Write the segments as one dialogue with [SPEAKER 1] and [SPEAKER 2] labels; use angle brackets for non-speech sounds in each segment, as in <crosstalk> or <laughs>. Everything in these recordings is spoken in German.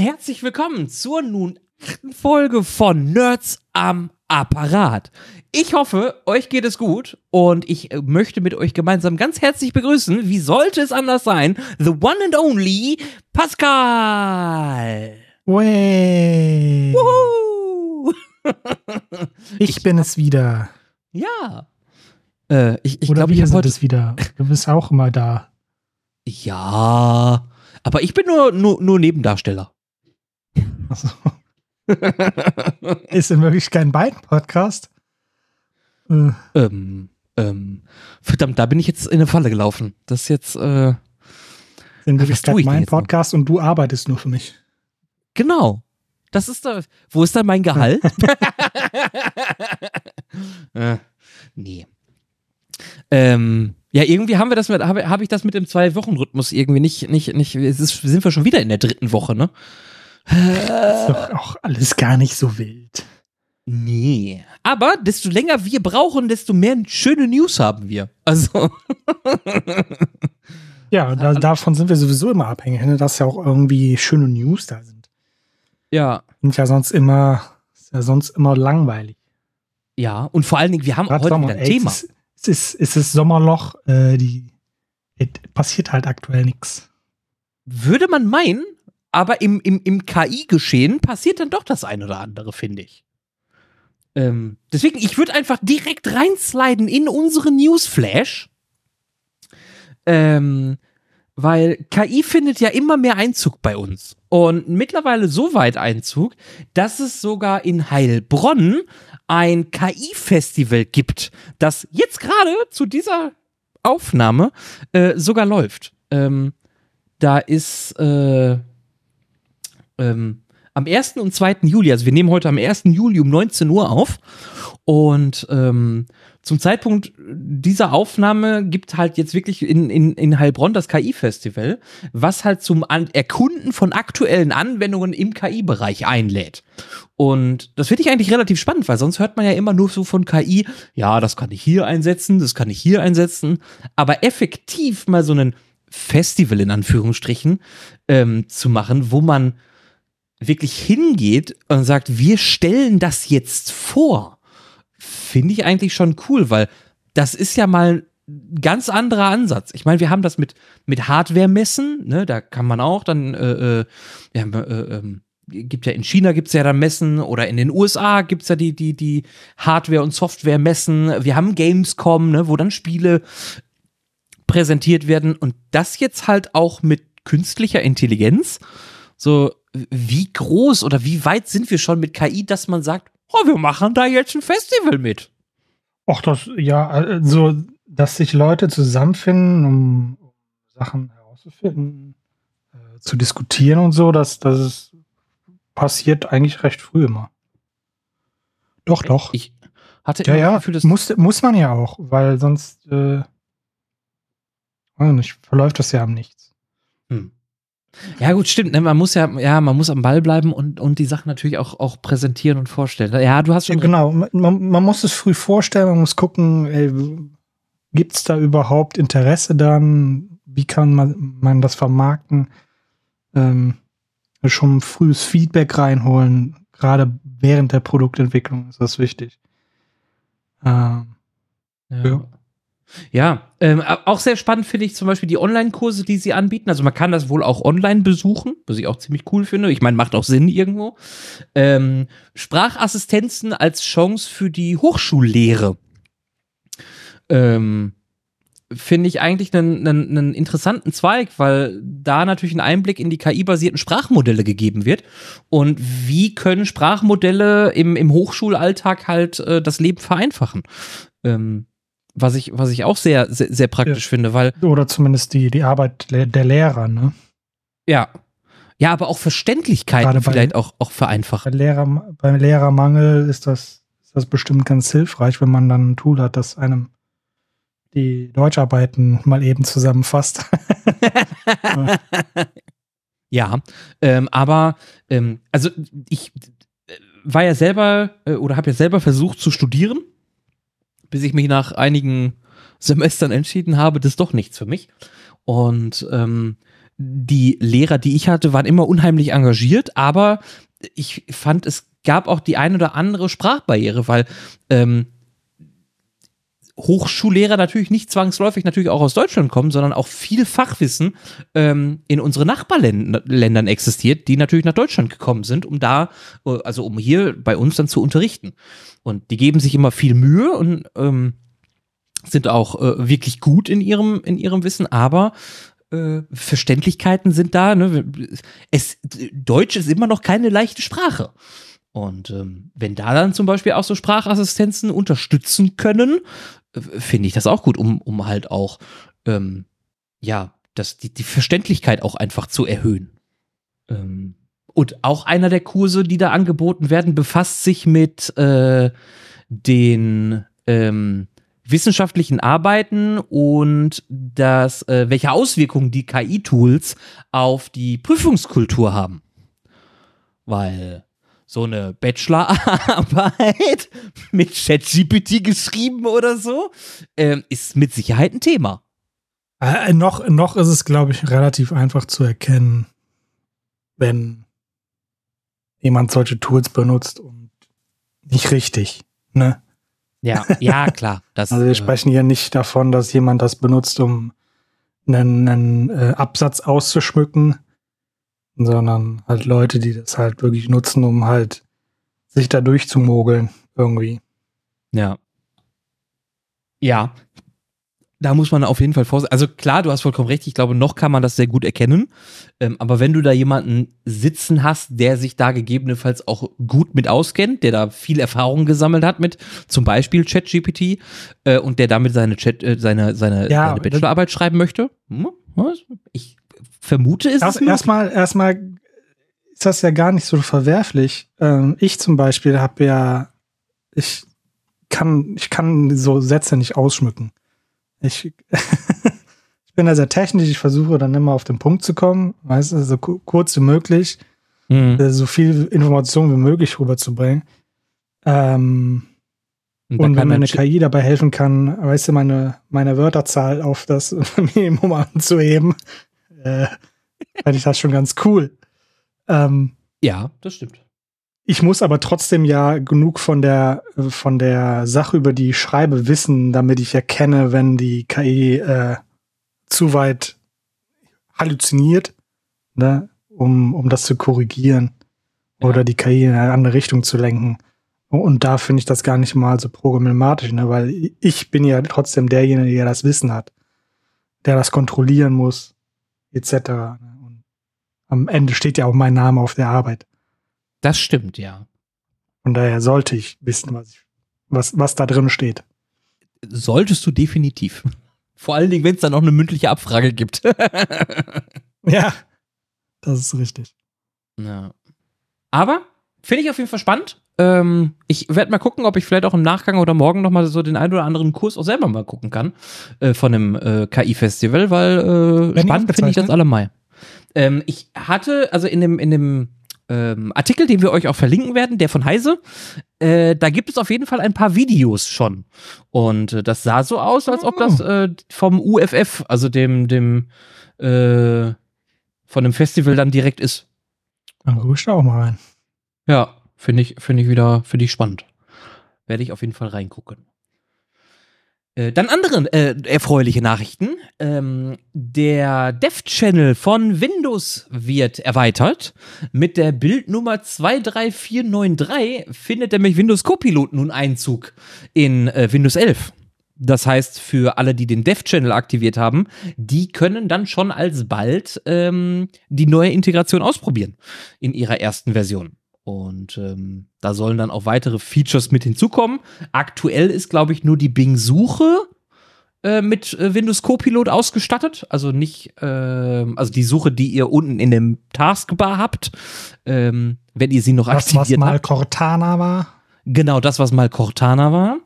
[SPEAKER 1] herzlich willkommen zur nun achten Folge von Nerds am Apparat. Ich hoffe, euch geht es gut und ich äh, möchte mit euch gemeinsam ganz herzlich begrüßen, wie sollte es anders sein, the one and only Pascal.
[SPEAKER 2] Way.
[SPEAKER 1] Woohoo! <laughs>
[SPEAKER 2] Ich, bin es wieder.
[SPEAKER 1] Ja. Äh, ich ich glaube, ich
[SPEAKER 2] wir sind
[SPEAKER 1] heute.
[SPEAKER 2] es wieder. Du bist auch immer da.
[SPEAKER 1] Ja. Aber ich bin nur, nur, nur Nebendarsteller. <laughs>
[SPEAKER 2] Also, ist in Wirklichkeit ein Beiden-Podcast. Äh,
[SPEAKER 1] Ähm, ähm, verdammt, da bin ich jetzt in eine Falle gelaufen. Das ist jetzt, äh,
[SPEAKER 2] in Wirklichkeit
[SPEAKER 1] ich denn
[SPEAKER 2] mein
[SPEAKER 1] jetzt noch?
[SPEAKER 2] Podcast und du arbeitest nur für mich.
[SPEAKER 1] genau. Das ist da, wo ist da mein Gehalt? <laughs> äh, nee. Ähm, ja, irgendwie haben wir das mit, habe hab ich das mit dem Zwei-Wochen-Rhythmus irgendwie nicht, nicht, nicht, ist, sind wir schon wieder in der dritten Woche, ne?
[SPEAKER 2] Ist doch auch alles gar nicht so wild.
[SPEAKER 1] Nee. Aber desto länger wir brauchen, desto mehr schöne News haben wir. Also. <laughs>
[SPEAKER 2] Ja, da, davon sind wir sowieso immer abhängig, ne, dass ja auch irgendwie schöne News da sind.
[SPEAKER 1] ja.
[SPEAKER 2] Sind ja sonst immer, ist ja sonst immer langweilig.
[SPEAKER 1] Ja. Und vor allen Dingen, wir haben
[SPEAKER 2] Gerade
[SPEAKER 1] heute
[SPEAKER 2] Sommer,
[SPEAKER 1] wieder ein
[SPEAKER 2] ey,
[SPEAKER 1] Thema.
[SPEAKER 2] Es ist, es ist, es ist Sommerloch, äh, die, es passiert halt aktuell nichts.
[SPEAKER 1] Würde man meinen, aber im, im, im KI-Geschehen passiert dann doch das ein oder andere, finde ich. Ähm, deswegen, ich würde einfach direkt reinsliden in unsere Newsflash. Ähm, weil KI findet ja immer mehr Einzug bei uns. Und mittlerweile so weit Einzug, dass es sogar in Heilbronn ein KI-Festival gibt, das jetzt gerade zu dieser Aufnahme äh, sogar läuft. Ähm, da ist äh, ähm, am 1. und 2. Juli, also wir nehmen heute am 1. Juli um 19 Uhr auf und ähm, zum Zeitpunkt dieser Aufnahme gibt halt jetzt wirklich in, in, in Heilbronn das KI-Festival, was halt zum Erkunden von aktuellen Anwendungen im KI-Bereich einlädt. Und das finde ich eigentlich relativ spannend, weil sonst hört man ja immer nur so von KI, ja, das kann ich hier einsetzen, das kann ich hier einsetzen, aber effektiv mal so einen Festival in Anführungsstrichen ähm, zu machen, wo man wirklich hingeht und sagt, wir stellen das jetzt vor, finde ich eigentlich schon cool, weil das ist ja mal ein ganz anderer Ansatz. Ich meine, wir haben das mit, mit Hardware-Messen, ne, da kann man auch dann, äh, äh, haben, äh, ähm, gibt ja in China gibt's ja dann Messen oder in den USA gibt's ja die, die, die Hardware- und Software-Messen. Wir haben Gamescom, ne, wo dann Spiele präsentiert werden und das jetzt halt auch mit künstlicher Intelligenz. So, wie groß oder wie weit sind wir schon mit KI, dass man sagt, oh, wir machen da jetzt ein Festival mit.
[SPEAKER 2] Ach, das, ja, also, dass sich Leute zusammenfinden, um Sachen herauszufinden, äh, zu diskutieren und so, das, das ist, passiert eigentlich recht früh immer. Doch, doch.
[SPEAKER 1] Ich hatte
[SPEAKER 2] ja, ja,
[SPEAKER 1] das Gefühl, dass
[SPEAKER 2] muss, muss man ja auch, weil sonst, äh, verläuft das ja am Nichts.
[SPEAKER 1] Hm. Ja, gut, stimmt. Ne? Man muss ja, ja, man muss am Ball bleiben und, und die Sachen natürlich auch, auch präsentieren und vorstellen. Ja, du hast schon.
[SPEAKER 2] Genau, man, man muss es früh vorstellen, man muss gucken, ey, gibt es da überhaupt Interesse dann? Wie kann man, man das vermarkten? Ähm, schon frühes Feedback reinholen, gerade während der Produktentwicklung ist das wichtig. Ähm,
[SPEAKER 1] Ja.
[SPEAKER 2] Ja.
[SPEAKER 1] Ja, ähm, auch sehr spannend finde ich zum Beispiel die Online-Kurse, die sie anbieten. Also man kann das wohl auch online besuchen, was ich auch ziemlich cool finde. Ich meine, macht auch Sinn irgendwo. Ähm, Sprachassistenzen als Chance für die Hochschullehre. Ähm, finde ich eigentlich einen, einen, einen interessanten Zweig, weil da natürlich ein Einblick in die KI-basierten Sprachmodelle gegeben wird. Und wie können Sprachmodelle im, im Hochschulalltag halt äh, das Leben vereinfachen? Ähm, was ich, was ich auch sehr, sehr, sehr praktisch finde, weil,
[SPEAKER 2] oder zumindest die, die Arbeit der Lehrer, ne?
[SPEAKER 1] ja, ja, aber auch Verständlichkeiten
[SPEAKER 2] bei-
[SPEAKER 1] vielleicht auch, auch vereinfachen.
[SPEAKER 2] Bei Lehrer, beim Lehrermangel ist das, ist das bestimmt ganz hilfreich, wenn man dann ein Tool hat, das einem die Deutscharbeiten mal eben zusammenfasst. <laughs>
[SPEAKER 1] Ja, ähm, aber ähm, also ich äh, war ja selber äh, oder habe ja selber versucht zu studieren, bis ich mich nach einigen Semestern entschieden habe, das ist doch nichts für mich. Und ähm, die Lehrer, die ich hatte, waren immer unheimlich engagiert, aber ich fand, es gab auch die ein oder andere Sprachbarriere, weil ähm, Hochschullehrer natürlich nicht zwangsläufig natürlich auch aus Deutschland kommen, sondern auch viel Fachwissen ähm, in unsere Nachbarländern existiert, die natürlich nach Deutschland gekommen sind, um da, äh, also um hier bei uns dann zu unterrichten. Und die geben sich immer viel Mühe und ähm, sind auch äh, wirklich gut in ihrem, in ihrem Wissen, aber äh, Verständlichkeiten sind da. Ne? Es, Deutsch ist immer noch keine leichte Sprache. Und ähm, wenn da dann zum Beispiel auch so Sprachassistenzen unterstützen können, äh, finde ich das auch gut, um, um halt auch, ähm, ja, das, die, die Verständlichkeit auch einfach zu erhöhen. Ähm, und auch einer der Kurse, die da angeboten werden, befasst sich mit äh, den ähm, wissenschaftlichen Arbeiten und das, äh, welche Auswirkungen die KI-Tools auf die Prüfungskultur haben. Weil so eine Bachelorarbeit <laughs> mit ChatGPT geschrieben oder so ähm, ist mit Sicherheit ein Thema.
[SPEAKER 2] Äh, noch, noch ist es, glaube ich, relativ einfach zu erkennen, wenn jemand solche Tools benutzt und nicht richtig. Ne?
[SPEAKER 1] Ja, <laughs> ja, klar.
[SPEAKER 2] Das, also wir äh, sprechen hier nicht davon, dass jemand das benutzt, um einen, einen äh, Absatz auszuschmücken, sondern halt Leute, die das halt wirklich nutzen, um halt sich da durchzumogeln irgendwie.
[SPEAKER 1] Ja. Ja, da muss man auf jeden Fall vorsichtig. Also klar, du hast vollkommen recht. Ich glaube, noch kann man das sehr gut erkennen. Ähm, aber wenn du da jemanden sitzen hast, der sich da gegebenenfalls auch gut mit auskennt, der da viel Erfahrung gesammelt hat mit zum Beispiel ChatGPT äh, und der damit seine Chat, äh, seine, seine, ja, seine Bachelorarbeit schreiben möchte, hm, ich vermute, ist
[SPEAKER 2] erst, es erstmal, erstmal ist das ja gar nicht so verwerflich. Ähm, ich zum Beispiel habe ja, ich kann, ich kann so Sätze nicht ausschmücken. Ich, <laughs> ich bin da sehr technisch, ich versuche dann immer auf den Punkt zu kommen, weißt du, so kurz wie möglich, mhm. Äh, so viel Information wie möglich rüberzubringen. Ähm, und, und wenn meine KI dabei helfen kann, weißt du, meine, meine Wörterzahl auf das <laughs> Minimum anzuheben, äh, fände ich das schon ganz cool.
[SPEAKER 1] Ähm, ja, das stimmt.
[SPEAKER 2] Ich muss aber trotzdem ja genug von der, von der Sache, über die ich schreibe, wissen, damit ich erkenne, wenn die KI äh, zu weit halluziniert, ne, um, um das zu korrigieren ja. oder die KI in eine andere Richtung zu lenken. Und da finde ich das gar nicht mal so problematisch, ne, weil ich bin ja trotzdem derjenige, der das Wissen hat, der das kontrollieren muss, etc. Ne. Und am Ende steht ja auch mein Name auf der Arbeit.
[SPEAKER 1] Das stimmt, ja.
[SPEAKER 2] Von daher sollte ich wissen, was, ich, was, was da drin steht.
[SPEAKER 1] Solltest du definitiv. <laughs> Vor allen Dingen, wenn es da noch eine mündliche Abfrage gibt. <laughs>
[SPEAKER 2] ja, das ist richtig.
[SPEAKER 1] Ja. Aber finde ich auf jeden Fall spannend. Ähm, ich werde mal gucken, ob ich vielleicht auch im Nachgang oder morgen noch mal so den einen oder anderen Kurs auch selber mal gucken kann äh, von dem äh, KI-Festival, weil äh, spannend finde ich das allemal. Ähm, ich hatte, also in dem, in dem ähm, Artikel, den wir euch auch verlinken werden, der von Heise. Äh, da gibt es auf jeden Fall ein paar Videos schon. Und äh, das sah so aus, als ob das äh, vom UFF, also dem, dem, äh, von dem Festival dann direkt ist.
[SPEAKER 2] Dann guck ich da auch mal rein.
[SPEAKER 1] Ja, finde ich, finde ich wieder, finde ich spannend. Werde ich auf jeden Fall reingucken. Äh, dann andere äh, erfreuliche Nachrichten. Ähm, der Dev-Channel von Windows wird erweitert. Mit der Bildnummer 23493 findet nämlich Windows Copilot nun Einzug in äh, Windows 11. Das heißt, für alle, die den Dev-Channel aktiviert haben, die können dann schon alsbald ähm, die neue Integration ausprobieren in ihrer ersten Version. Und ähm, da sollen dann auch weitere Features mit hinzukommen. Aktuell ist, glaube ich, nur die Bing-Suche äh, mit äh, Windows Copilot ausgestattet. Also nicht, äh, also die Suche, die ihr unten in dem Taskbar habt, ähm, wenn ihr sie noch das, aktiviert habt. Das, was mal habt.
[SPEAKER 2] Cortana war.
[SPEAKER 1] Genau, das, was mal Cortana war.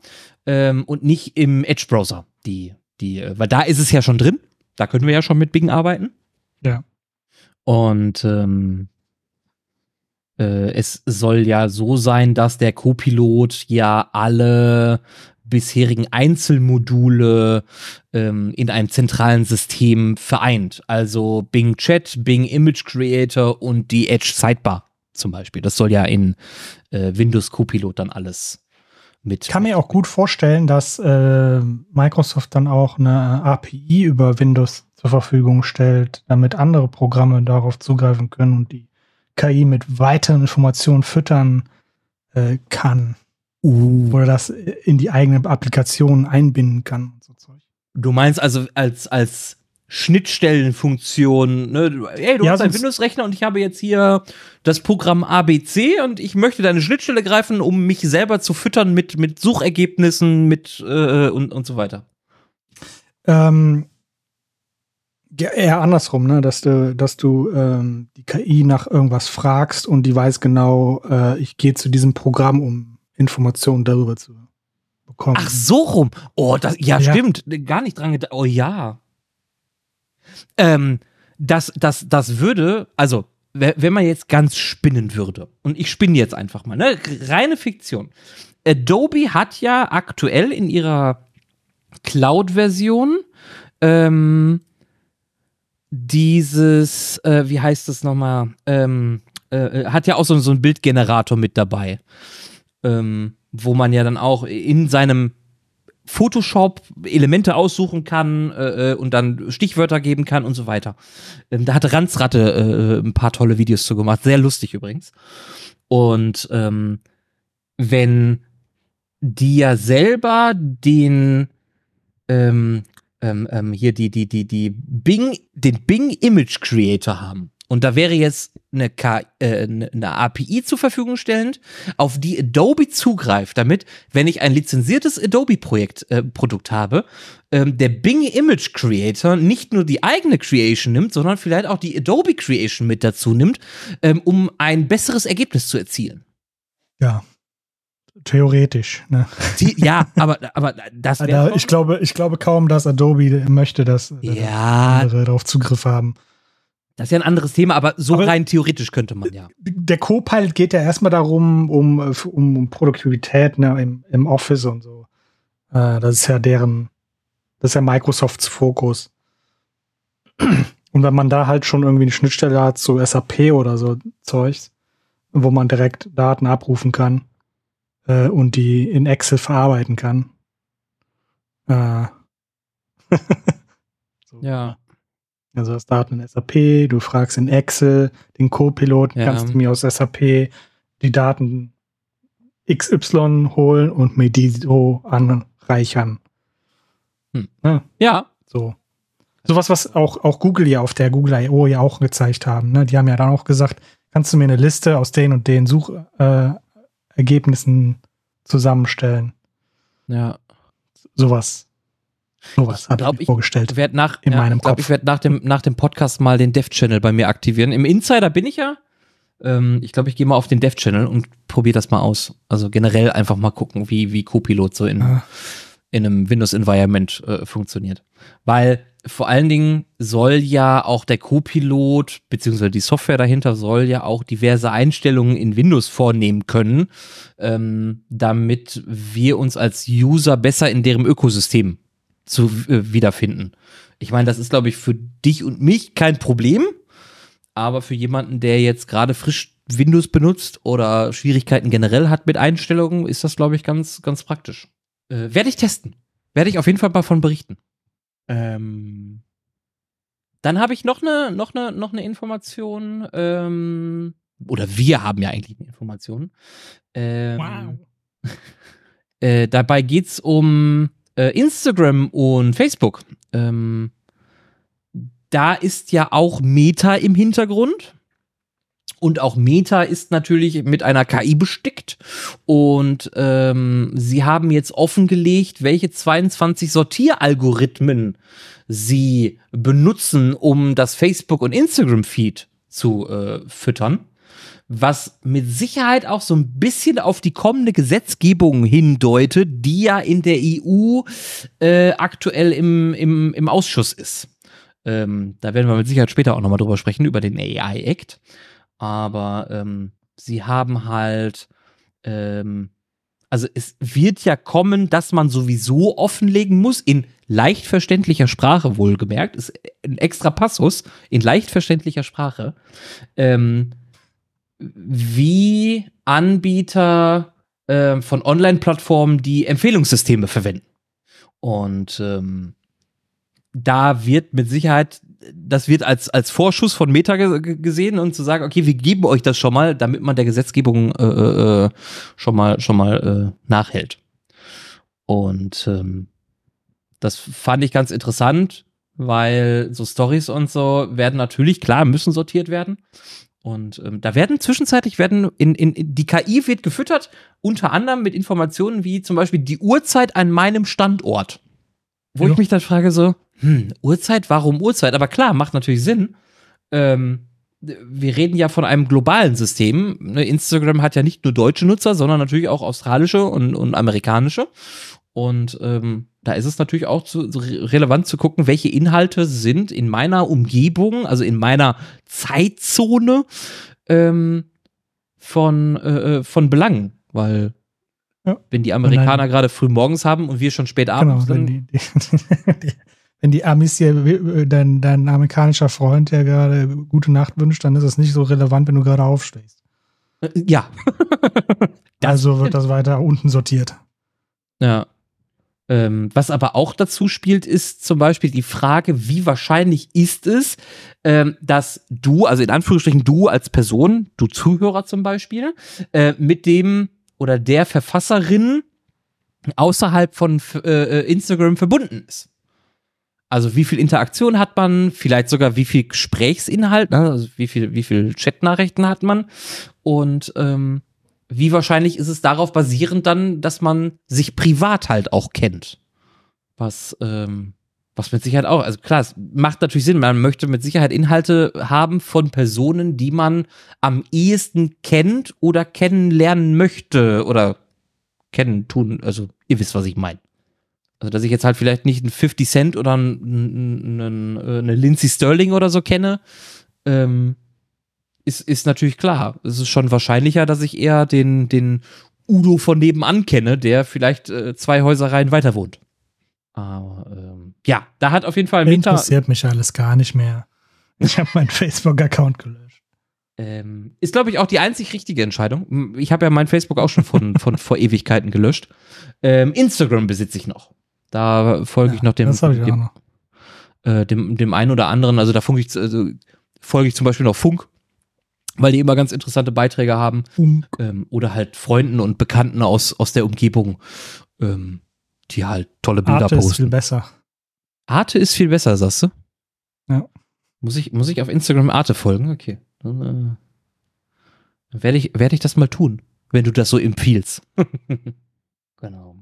[SPEAKER 1] Ähm, und nicht im Edge-Browser. Die, die, äh, weil da ist es ja schon drin. Da können wir ja schon mit Bing arbeiten.
[SPEAKER 2] Ja.
[SPEAKER 1] Und ähm, äh, es soll ja so sein, dass der Copilot ja alle bisherigen Einzelmodule ähm, in einem zentralen System vereint. Also Bing Chat, Bing Image Creator und die Edge Sidebar zum Beispiel. Das soll ja in äh, Windows Copilot dann alles mit.
[SPEAKER 2] Ich kann mir auch gut vorstellen, dass äh, Microsoft dann auch eine API über Windows zur Verfügung stellt, damit andere Programme darauf zugreifen können und die KI mit weiteren Informationen füttern äh, kann. Uh. Oder das in die eigene Applikation einbinden kann und so Zeug.
[SPEAKER 1] Du meinst also als, als Schnittstellenfunktion, ne? Hey, du ja, hast einen Windows-Rechner und ich habe jetzt hier das Programm ABC und ich möchte deine Schnittstelle greifen, um mich selber zu füttern mit, mit Suchergebnissen, mit äh, und, und so weiter.
[SPEAKER 2] Ähm, ja, eher andersrum, ne? Dass du, dass du ähm, die KI nach irgendwas fragst und die weiß genau, äh, ich gehe zu diesem Programm, um Informationen darüber zu bekommen.
[SPEAKER 1] Ach so rum. Oh, das, ja, ja. stimmt. Gar nicht dran gedacht. Oh ja. Ähm, das, das, das würde, also, wenn man jetzt ganz spinnen würde, und ich spinne jetzt einfach mal, ne? Reine Fiktion. Adobe hat ja aktuell in ihrer Cloud-Version ähm, dieses, äh, wie heißt das nochmal, ähm, äh, äh, hat ja auch so, so einen Bildgenerator mit dabei, ähm, wo man ja dann auch in seinem Photoshop Elemente aussuchen kann äh, äh, und dann Stichwörter geben kann und so weiter. Ähm, da hat Ranzratte äh, ein paar tolle Videos zu gemacht, sehr lustig übrigens. Und ähm, wenn die ja selber den ähm, ähm, ähm, hier die, die, die, die Bing, den Bing Image Creator haben. Und da wäre jetzt eine, K äh, eine API zur Verfügung stellend, auf die Adobe zugreift, damit, wenn ich ein lizenziertes Adobe-Projekt äh, Produkt habe, ähm, der Bing Image Creator nicht nur die eigene Creation nimmt, sondern vielleicht auch die Adobe Creation mit dazu nimmt, ähm, um ein besseres Ergebnis zu erzielen.
[SPEAKER 2] Ja, Theoretisch, ne?
[SPEAKER 1] Die, ja, aber, aber das
[SPEAKER 2] wäre. ich glaube, ich glaube kaum, dass Adobe möchte, dass
[SPEAKER 1] ja.
[SPEAKER 2] andere darauf Zugriff haben.
[SPEAKER 1] Das ist ja ein anderes Thema, aber so aber rein theoretisch könnte man ja.
[SPEAKER 2] Der Copilot geht ja erstmal darum, um, um, um Produktivität ne, im, im Office und so. Äh, das ist ja deren, das ist ja Microsofts Fokus. Und wenn man da halt schon irgendwie eine Schnittstelle hat zu SAP oder so Zeugs, wo man direkt Daten abrufen kann, äh, und die in Excel verarbeiten kann. Äh. <laughs>
[SPEAKER 1] so. Ja.
[SPEAKER 2] Also das Daten in SAP, du fragst in Excel den Co-Pilot, ja. kannst du mir aus SAP die Daten XY holen und mir die so anreichern.
[SPEAKER 1] Hm. Ja. ja.
[SPEAKER 2] So. Sowas, was auch, auch Google ja auf der Google I.O. ja auch gezeigt haben. Ne? Die haben ja dann auch gesagt, kannst du mir eine Liste aus den und den Such, äh, Ergebnissen zusammenstellen.
[SPEAKER 1] Ja.
[SPEAKER 2] Sowas. Sowas habe ich mir vorgestellt.
[SPEAKER 1] Werd nach, in ja, meinem ich glaub, Kopf. Ich werde nach dem, nach dem Podcast mal den Dev-Channel bei mir aktivieren. Im Insider bin ich ja. Ähm, ich glaube, ich gehe mal auf den Dev-Channel und probiere das mal aus. Also generell einfach mal gucken, wie, wie Copilot so in, ja. in einem Windows-Environment äh, funktioniert. Weil vor allen Dingen soll ja auch der Copilot, beziehungsweise die Software dahinter soll ja auch diverse Einstellungen in Windows vornehmen können, ähm, damit wir uns als User besser in deren Ökosystem zu äh, wiederfinden. Ich meine, das ist, glaube ich, für dich und mich kein Problem, aber für jemanden, der jetzt gerade frisch Windows benutzt oder Schwierigkeiten generell hat mit Einstellungen, ist das, glaube ich, ganz, ganz praktisch. Äh, Werde ich testen. Werde ich auf jeden Fall davon berichten. Ähm, dann habe ich noch eine noch eine noch eine Information. Ähm, oder wir haben ja eigentlich eine Information. Ähm, wow. <laughs> Äh, dabei geht's um äh, Instagram und Facebook. Ähm, da ist ja auch Meta im Hintergrund. Und auch Meta ist natürlich mit einer KI bestickt. Und ähm, sie haben jetzt offengelegt, welche 22 Sortieralgorithmen sie benutzen, um das Facebook- und Instagram-Feed zu äh, füttern. Was mit Sicherheit auch so ein bisschen auf die kommende Gesetzgebung hindeutet, die ja in der EU äh, aktuell im, im, im Ausschuss ist. Ähm, da werden wir mit Sicherheit später auch nochmal drüber sprechen, über den AI Act aber ähm, sie haben halt, ähm, Also es wird ja kommen, dass man sowieso offenlegen muss, in leicht verständlicher Sprache wohlgemerkt, ist ein extra Passus, in leicht verständlicher Sprache, ähm, wie Anbieter äh, von Online-Plattformen die Empfehlungssysteme verwenden. Und ähm, da wird mit Sicherheit, das wird als, als Vorschuss von Meta gesehen und zu sagen, okay, wir geben euch das schon mal, damit man der Gesetzgebung äh, äh, schon mal, schon mal äh, nachhält. Und ähm, das fand ich ganz interessant, weil so Stories und so werden natürlich, klar, müssen sortiert werden. Und ähm, da werden zwischenzeitlich werden in, in, in die KI wird gefüttert, unter anderem mit Informationen wie zum Beispiel die Uhrzeit an meinem Standort. Wo ja. ich mich dann frage so, hm, Uhrzeit, warum Uhrzeit? Aber klar, macht natürlich Sinn. Ähm, wir reden ja von einem globalen System. Ne, Instagram hat ja nicht nur deutsche Nutzer, sondern natürlich auch australische und, und amerikanische. Und ähm, da ist es natürlich auch zu, relevant zu gucken, welche Inhalte sind in meiner Umgebung, also in meiner Zeitzone ähm, von, äh, äh von Belang. Weil ja. wenn die Amerikaner gerade früh morgens haben und wir schon spät abends
[SPEAKER 2] genau, wenn die, die, <laughs> die, wenn die Amis hier dein, dein amerikanischer Freund ja gerade gute Nacht wünscht, dann ist es nicht so relevant, wenn du gerade aufstehst.
[SPEAKER 1] Äh, ja. <laughs>
[SPEAKER 2] also wird das weiter unten sortiert.
[SPEAKER 1] Ja. Ähm, was aber auch dazu spielt, ist zum Beispiel die Frage, wie wahrscheinlich ist es, ähm, dass du, also in Anführungsstrichen du als Person, du Zuhörer zum Beispiel, äh, mit dem oder der Verfasserin außerhalb von äh, äh, Instagram verbunden ist. Also wie viel Interaktion hat man, vielleicht sogar wie viel Gesprächsinhalt, ne? also wie viel, wie viel Chatnachrichten hat man und ähm, wie wahrscheinlich ist es darauf basierend dann, dass man sich privat halt auch kennt? Was, ähm, was mit Sicherheit auch, also klar, es macht natürlich Sinn, man möchte mit Sicherheit Inhalte haben von Personen, die man am ehesten kennt oder kennenlernen möchte oder kennen, tun, also ihr wisst, was ich meine. Also, dass ich jetzt halt vielleicht nicht einen 50 Cent oder einen, einen, äh, eine Lindsay Sterling oder so kenne, ähm, ist, ist natürlich klar. Es ist schon wahrscheinlicher, dass ich eher den, den Udo von nebenan kenne, der vielleicht äh, zwei Häusereien weiter wohnt. Aber ähm, ja, da hat auf jeden Fall
[SPEAKER 2] Meta. Interessiert mich alles gar nicht mehr. Ich habe meinen Facebook-Account gelöscht.
[SPEAKER 1] Ähm, ist, glaube ich, auch die einzig richtige Entscheidung. Ich habe ja mein Facebook auch schon von, von vor Ewigkeiten gelöscht. Ähm, Instagram besitze ich noch. Da folge ja, ich noch dem,
[SPEAKER 2] das ich
[SPEAKER 1] dem. Äh, dem, dem einen oder anderen. Also da folge ich, also, folge ich zum Beispiel noch Funk weil die immer ganz interessante Beiträge haben. Ähm, oder halt Freunden und Bekannten aus, aus der Umgebung, ähm, die halt tolle Bilder
[SPEAKER 2] Arte
[SPEAKER 1] posten.
[SPEAKER 2] ist viel besser.
[SPEAKER 1] Arte ist viel besser, sagst du?
[SPEAKER 2] Ja.
[SPEAKER 1] Muss ich, muss ich auf Instagram Arte folgen? Okay. Dann, äh, werde ich, werde ich das mal tun, wenn du das so empfiehlst. <laughs> genau.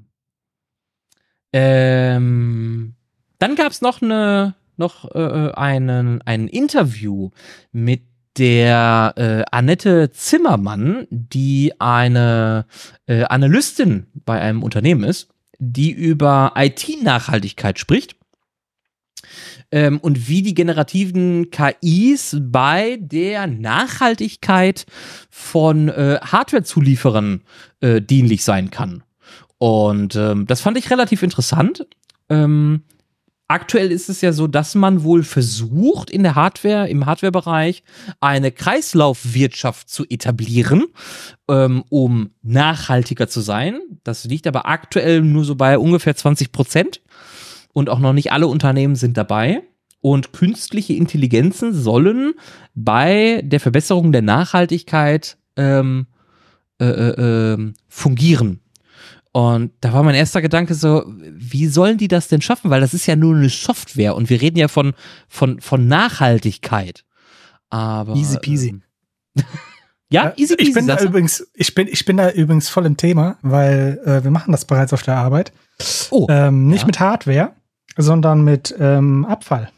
[SPEAKER 1] Ähm, dann gab es noch eine, noch äh, einen, ein Interview mit der äh, Annette Zimmermann, die eine äh, Analystin bei einem Unternehmen ist, die über IT-Nachhaltigkeit spricht ähm, und wie die generativen KIs bei der Nachhaltigkeit von äh, Hardware-Zulieferern äh, dienlich sein kann. Und ähm, das fand ich relativ interessant. Ähm, Aktuell ist es ja so, dass man wohl versucht, in der Hardware, im Hardwarebereich eine Kreislaufwirtschaft zu etablieren, ähm, um nachhaltiger zu sein. Das liegt aber aktuell nur so bei ungefähr 20 Prozent und auch noch nicht alle Unternehmen sind dabei. Und künstliche Intelligenzen sollen bei der Verbesserung der Nachhaltigkeit ähm, äh, äh, ähm, fungieren. Und da war mein erster Gedanke so, wie sollen die das denn schaffen? Weil das ist ja nur eine Software und wir reden ja von, von, von Nachhaltigkeit. Aber.
[SPEAKER 2] Easy peasy.
[SPEAKER 1] Ähm, <laughs> ja, easy peasy.
[SPEAKER 2] Ich bin da übrigens, ich bin, ich bin da übrigens voll im Thema, weil äh, wir machen das bereits auf der Arbeit. Oh. Ähm, nicht ja. mit Hardware, sondern mit ähm, Abfall.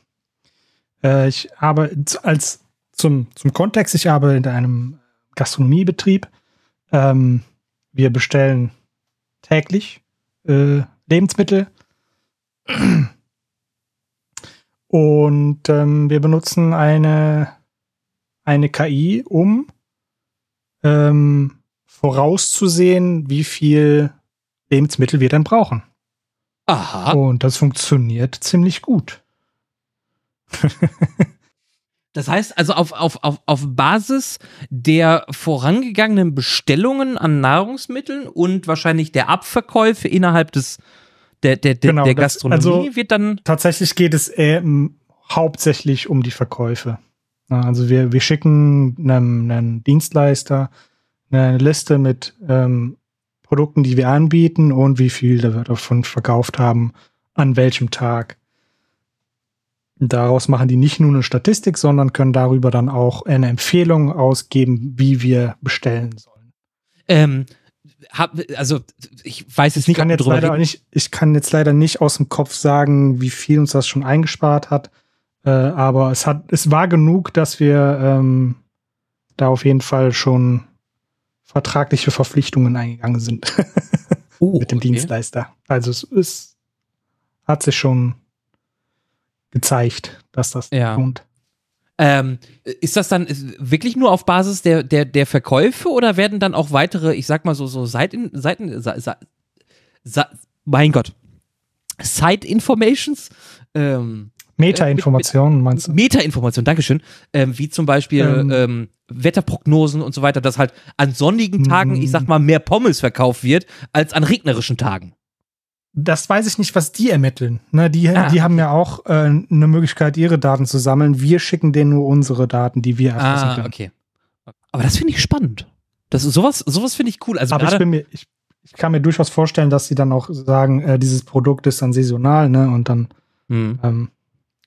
[SPEAKER 2] Äh, ich habe als zum, zum Kontext, ich arbeite in einem Gastronomiebetrieb. Ähm, wir bestellen täglich äh, Lebensmittel. Und ähm, wir benutzen eine, eine KI, um ähm, vorauszusehen, wie viel Lebensmittel wir dann brauchen.
[SPEAKER 1] Aha.
[SPEAKER 2] Und das funktioniert ziemlich gut. <laughs>
[SPEAKER 1] Das heißt also auf, auf, auf, auf Basis der vorangegangenen Bestellungen an Nahrungsmitteln und wahrscheinlich der Abverkäufe innerhalb des der, der, der,
[SPEAKER 2] Genau,
[SPEAKER 1] der
[SPEAKER 2] das-
[SPEAKER 1] Gastronomie
[SPEAKER 2] also-
[SPEAKER 1] wird dann.
[SPEAKER 2] Tatsächlich geht es ähm, hauptsächlich um die Verkäufe. Also wir, wir schicken einem, einem Dienstleister eine Liste mit ähm, Produkten, die wir anbieten und wie viel wir davon verkauft haben, an welchem Tag. Daraus machen die nicht nur eine Statistik, sondern können darüber dann auch eine Empfehlung ausgeben, wie wir bestellen sollen.
[SPEAKER 1] Ähm, hab, also ich weiß jetzt
[SPEAKER 2] Ich
[SPEAKER 1] nicht,
[SPEAKER 2] kann
[SPEAKER 1] ob wir
[SPEAKER 2] jetzt leider nicht, ich kann jetzt leider nicht aus dem Kopf sagen, wie viel uns das schon eingespart hat. Äh, aber es hat, es war genug, dass wir ähm, da auf jeden Fall schon vertragliche Verpflichtungen eingegangen sind <laughs>
[SPEAKER 1] Oh,
[SPEAKER 2] mit dem
[SPEAKER 1] okay.
[SPEAKER 2] Dienstleister. Also es ist, hat sich schon gezeigt, dass das
[SPEAKER 1] Ja.
[SPEAKER 2] lohnt.
[SPEAKER 1] Ähm, ist das dann wirklich nur auf Basis der, der, der Verkäufe oder werden dann auch weitere, ich sag mal so, so Seiten, Seiten, Sa- Sa- Sa- mein Gott, Side Informations, ähm,
[SPEAKER 2] Meta-Informationen meinst du?
[SPEAKER 1] Meta-Informationen, Dankeschön, ähm, wie zum Beispiel
[SPEAKER 2] Ähm.
[SPEAKER 1] ähm, Wetterprognosen und so weiter, dass halt an sonnigen Tagen, ich sag mal, mehr Pommes verkauft wird als an regnerischen Tagen.
[SPEAKER 2] Das weiß ich nicht, was die ermitteln. Ne, die,
[SPEAKER 1] Ah,
[SPEAKER 2] die haben ja auch äh, eine Möglichkeit, ihre Daten zu sammeln. Wir schicken denen nur unsere Daten, die wir erfassen
[SPEAKER 1] Ah,
[SPEAKER 2] können.
[SPEAKER 1] okay. Aber das finde ich spannend. Das sowas, sowas finde ich cool. Also
[SPEAKER 2] Aber ich mir, ich, ich kann mir durchaus vorstellen, dass sie dann auch sagen, äh, dieses Produkt ist dann saisonal, ne? Und dann
[SPEAKER 1] Hm.
[SPEAKER 2] ähm,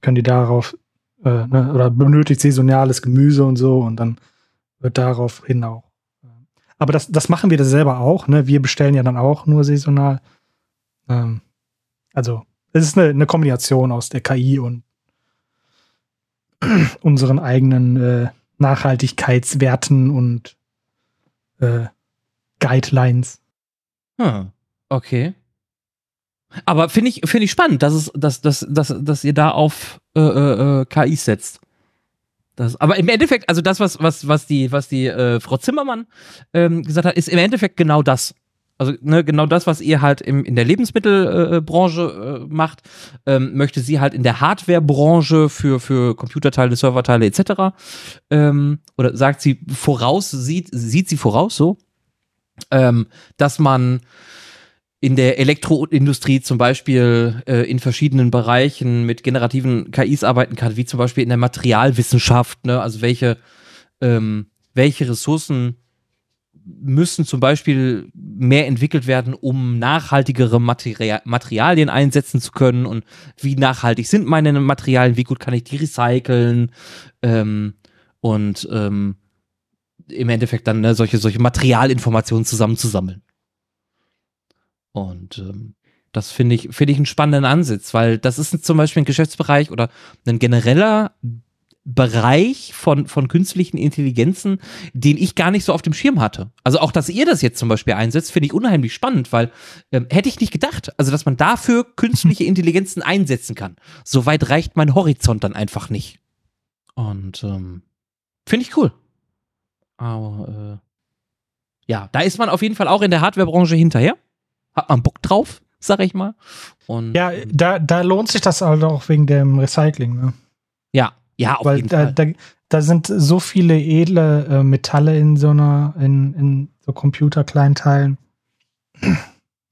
[SPEAKER 2] können die darauf äh, ne, oder benötigt saisonales Gemüse und so und dann wird darauf hin auch. äh, Aber das, das machen wir das selber auch, ne? Wir bestellen ja dann auch nur saisonal. Ähm, also es ist eine, eine Kombination aus der KI und <clears throat> unseren eigenen äh, Nachhaltigkeitswerten und äh, Guidelines.
[SPEAKER 1] Hm, okay. Aber finde ich, finde ich spannend, dass es, dass, dass, dass, dass ihr da auf äh, äh, äh, KI setzt. Das, aber im Endeffekt, also das, was, was, was die, was die äh, Frau Zimmermann ähm, gesagt hat, ist im Endeffekt genau das. Also ne, genau das, was ihr halt im, in der Lebensmittelbranche äh, macht, ähm, möchte sie halt in der Hardwarebranche für, für Computerteile, Serverteile etc. Ähm, oder sagt sie voraus, sieht, sieht sie voraus so, ähm, dass man in der Elektroindustrie zum Beispiel äh, in verschiedenen Bereichen mit generativen KIs arbeiten kann, wie zum Beispiel in der Materialwissenschaft, ne? also welche, ähm, welche Ressourcen müssen zum Beispiel mehr entwickelt werden, um nachhaltigere Materia Materialien einsetzen zu können. Und wie nachhaltig sind meine Materialien, wie gut kann ich die recyceln? Ähm, und ähm, im Endeffekt dann ne, solche, solche Materialinformationen zusammenzusammeln. Und ähm, das finde ich, finde ich einen spannenden Ansatz, weil das ist zum Beispiel ein Geschäftsbereich oder ein genereller Bereich von, von künstlichen Intelligenzen, den ich gar nicht so auf dem Schirm hatte. Also auch, dass ihr das jetzt zum Beispiel einsetzt, finde ich unheimlich spannend, weil ähm, hätte ich nicht gedacht, also dass man dafür künstliche <laughs> Intelligenzen einsetzen kann. Soweit reicht mein Horizont dann einfach nicht. Und ähm, finde ich cool. Aber äh, ja, da ist man auf jeden Fall auch in der Hardwarebranche hinterher. Hat man Bock drauf, sag ich mal. Und
[SPEAKER 2] Ja, da, da lohnt sich das halt auch wegen dem Recycling, ne?
[SPEAKER 1] ja, ja, auf
[SPEAKER 2] Weil
[SPEAKER 1] jeden
[SPEAKER 2] da,
[SPEAKER 1] Fall.
[SPEAKER 2] da, da sind so viele edle äh, Metalle in so einer, in, in so Computerkleinteilen.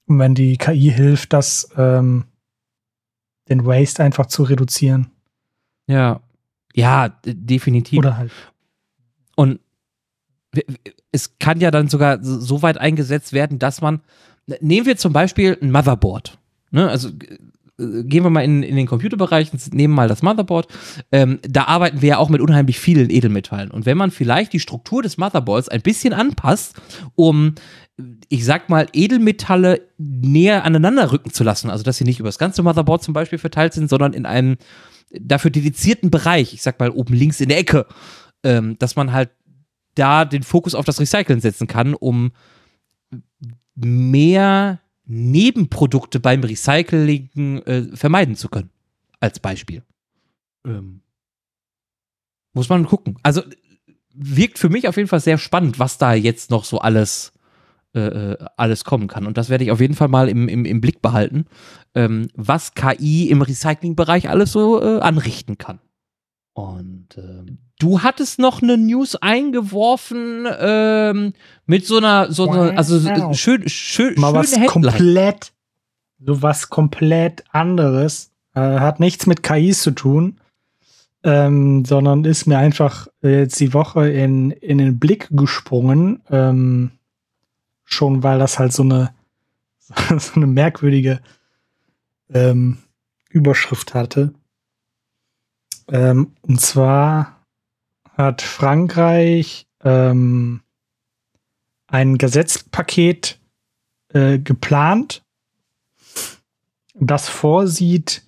[SPEAKER 2] Und wenn die KI hilft, das ähm, den Waste einfach zu reduzieren.
[SPEAKER 1] Ja, ja, definitiv.
[SPEAKER 2] Oder halt.
[SPEAKER 1] Und es kann ja dann sogar so weit eingesetzt werden, dass man, nehmen wir zum Beispiel ein Motherboard. Ne? Also gehen wir mal in, in den Computerbereich und nehmen mal das Motherboard. Ähm, da arbeiten wir ja auch mit unheimlich vielen Edelmetallen. Und wenn man vielleicht die Struktur des Motherboards ein bisschen anpasst, um, ich sag mal, Edelmetalle näher aneinander rücken zu lassen, also dass sie nicht über das ganze Motherboard zum Beispiel verteilt sind, sondern in einem dafür dedizierten Bereich, ich sag mal oben links in der Ecke, ähm, dass man halt da den Fokus auf das Recyceln setzen kann, um mehr Nebenprodukte beim Recycling äh, vermeiden zu können. Als Beispiel. Ähm, muss man gucken. Also wirkt für mich auf jeden Fall sehr spannend, was da jetzt noch so alles äh, äh, alles kommen kann. Und das werde ich auf jeden Fall mal im, im, im Blick behalten, ähm, was KI im Recyclingbereich alles so äh, anrichten kann. Und ähm, du hattest noch eine News eingeworfen ähm, mit so einer, so einer, also
[SPEAKER 2] Wow.
[SPEAKER 1] schön, schön,
[SPEAKER 2] Mal was
[SPEAKER 1] Headline.
[SPEAKER 2] komplett, so was komplett anderes. Äh, hat nichts mit KIs zu tun, ähm, sondern ist mir einfach äh, jetzt die Woche in, in den Blick gesprungen. Ähm, schon weil das halt so eine, <laughs> so eine merkwürdige ähm, Überschrift hatte. Ähm, und zwar hat Frankreich ähm, ein Gesetzpaket äh, geplant, das vorsieht,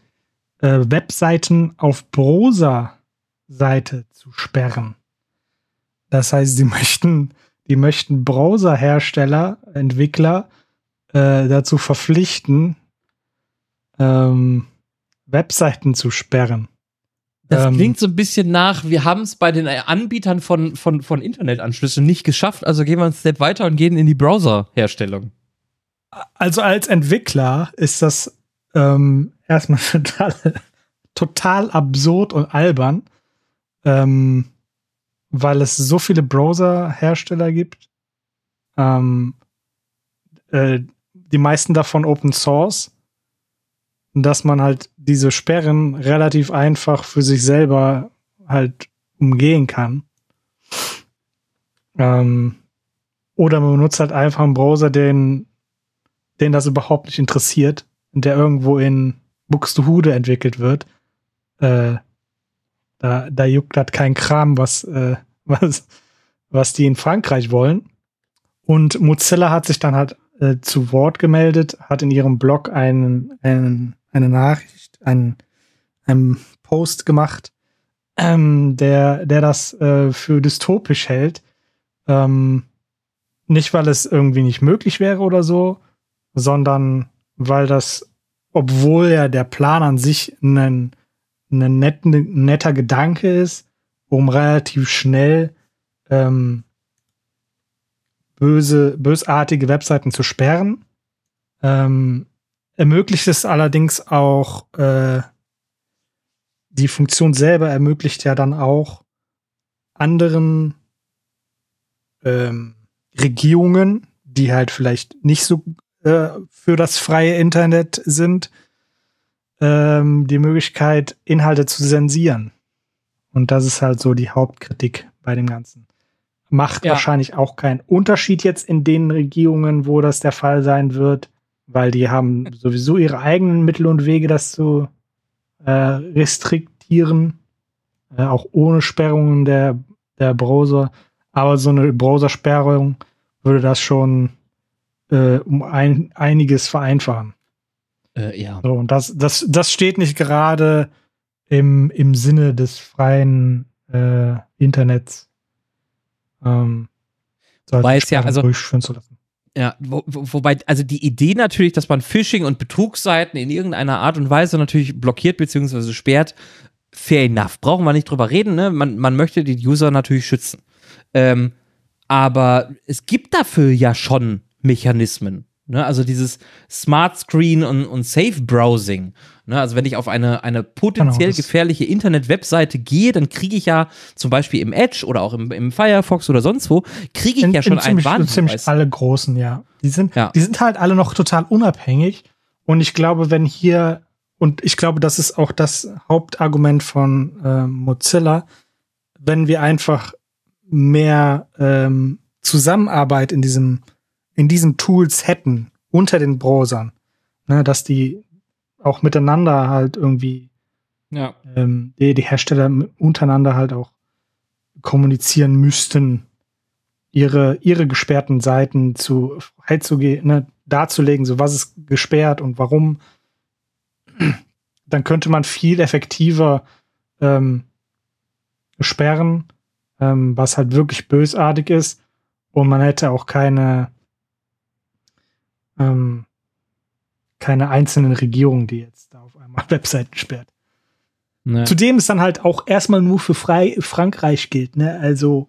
[SPEAKER 2] äh, Webseiten auf Browser-Seite zu sperren. Das heißt, sie <laughs> möchten, die möchten Browserhersteller, Entwickler äh, dazu verpflichten, ähm, Webseiten zu sperren.
[SPEAKER 1] Das
[SPEAKER 2] Ähm,
[SPEAKER 1] klingt so ein bisschen nach, wir haben es bei den Anbietern von, von, von Internetanschlüssen nicht geschafft, also gehen wir einen Step weiter und gehen in die Browser-Herstellung.
[SPEAKER 2] Also als Entwickler ist das ähm, erstmal <laughs> total, total absurd und albern, ähm, weil es so viele Browser-Hersteller gibt. Ähm, äh, die meisten davon Open Source, dass man halt diese Sperren relativ einfach für sich selber halt umgehen kann. Ähm, oder man benutzt halt einfach einen Browser, den den das überhaupt nicht interessiert, der irgendwo in Buxtehude entwickelt wird, äh, da, da juckt das kein Kram, was, äh, <laughs> was, was die in Frankreich wollen. Und Mozilla hat sich dann halt äh, zu Wort gemeldet, hat in ihrem Blog einen, einen, eine Nachricht, einen, einen Post gemacht, ähm, der, der das äh, für dystopisch hält. Ähm, nicht, weil es irgendwie nicht möglich wäre oder so, sondern weil das, obwohl ja der Plan an sich ein, ein net, netter Gedanke ist, um relativ schnell ähm, böse, bösartige Webseiten zu sperren, ähm, ermöglicht es allerdings auch, äh, die Funktion selber ermöglicht ja dann auch anderen ähm, Regierungen, die halt vielleicht nicht so äh, für das freie Internet sind, ähm, die Möglichkeit, Inhalte zu zensieren. Und das ist halt so die Hauptkritik bei dem Ganzen. Macht
[SPEAKER 1] Ja.
[SPEAKER 2] wahrscheinlich auch keinen Unterschied jetzt in den Regierungen, wo das der Fall sein wird, weil die haben sowieso ihre eigenen Mittel und Wege, das zu äh, restriktieren, äh, auch ohne Sperrungen der, der Browser. Aber so eine Browsersperrung würde das schon äh, um ein, einiges vereinfachen.
[SPEAKER 1] Äh, ja.
[SPEAKER 2] So, und das, das, das steht nicht gerade im, im Sinne des freien äh, Internets. Ähm, solche
[SPEAKER 1] Wobei es ja, also-
[SPEAKER 2] durchführen zu lassen.
[SPEAKER 1] Ja, wo, wo, wobei, also die Idee natürlich, dass man Phishing und Betrugsseiten in irgendeiner Art und Weise natürlich blockiert bzw. sperrt, fair enough. Brauchen wir nicht drüber reden, ne? Man, man möchte die User natürlich schützen. Ähm, aber es gibt dafür ja schon Mechanismen. Ne? Also dieses Smart Screen und, und Safe Browsing. Ne? Also wenn ich auf eine, eine potenziell
[SPEAKER 2] Genau,
[SPEAKER 1] gefährliche Internet-Webseite gehe, dann kriege ich ja zum Beispiel im Edge oder auch im, im Firefox oder sonst wo, kriege ich
[SPEAKER 2] In-
[SPEAKER 1] ja schon einen Warnhinweis.
[SPEAKER 2] ziemlich alle großen, ja. Die sind,
[SPEAKER 1] Ja.
[SPEAKER 2] die sind halt alle noch total unabhängig. Und ich glaube, wenn hier, und ich glaube, das ist auch das Hauptargument von äh, Mozilla, wenn wir einfach mehr ähm, Zusammenarbeit in diesem, in diesen Tools hätten, unter den Browsern, ne, dass die auch miteinander halt irgendwie
[SPEAKER 1] Ja.
[SPEAKER 2] ähm, die, die Hersteller untereinander halt auch kommunizieren müssten, ihre, ihre gesperrten Seiten zu freizugehen, ne, darzulegen, so was ist gesperrt und warum, dann könnte man viel effektiver ähm, sperren, ähm, was halt wirklich bösartig ist und man hätte auch keine ähm, keine einzelnen Regierungen, die jetzt da auf einmal <laughs> Webseiten sperrt.
[SPEAKER 1] Ne.
[SPEAKER 2] Zudem ist dann halt auch erstmal nur für frei Frankreich gilt, ne? Also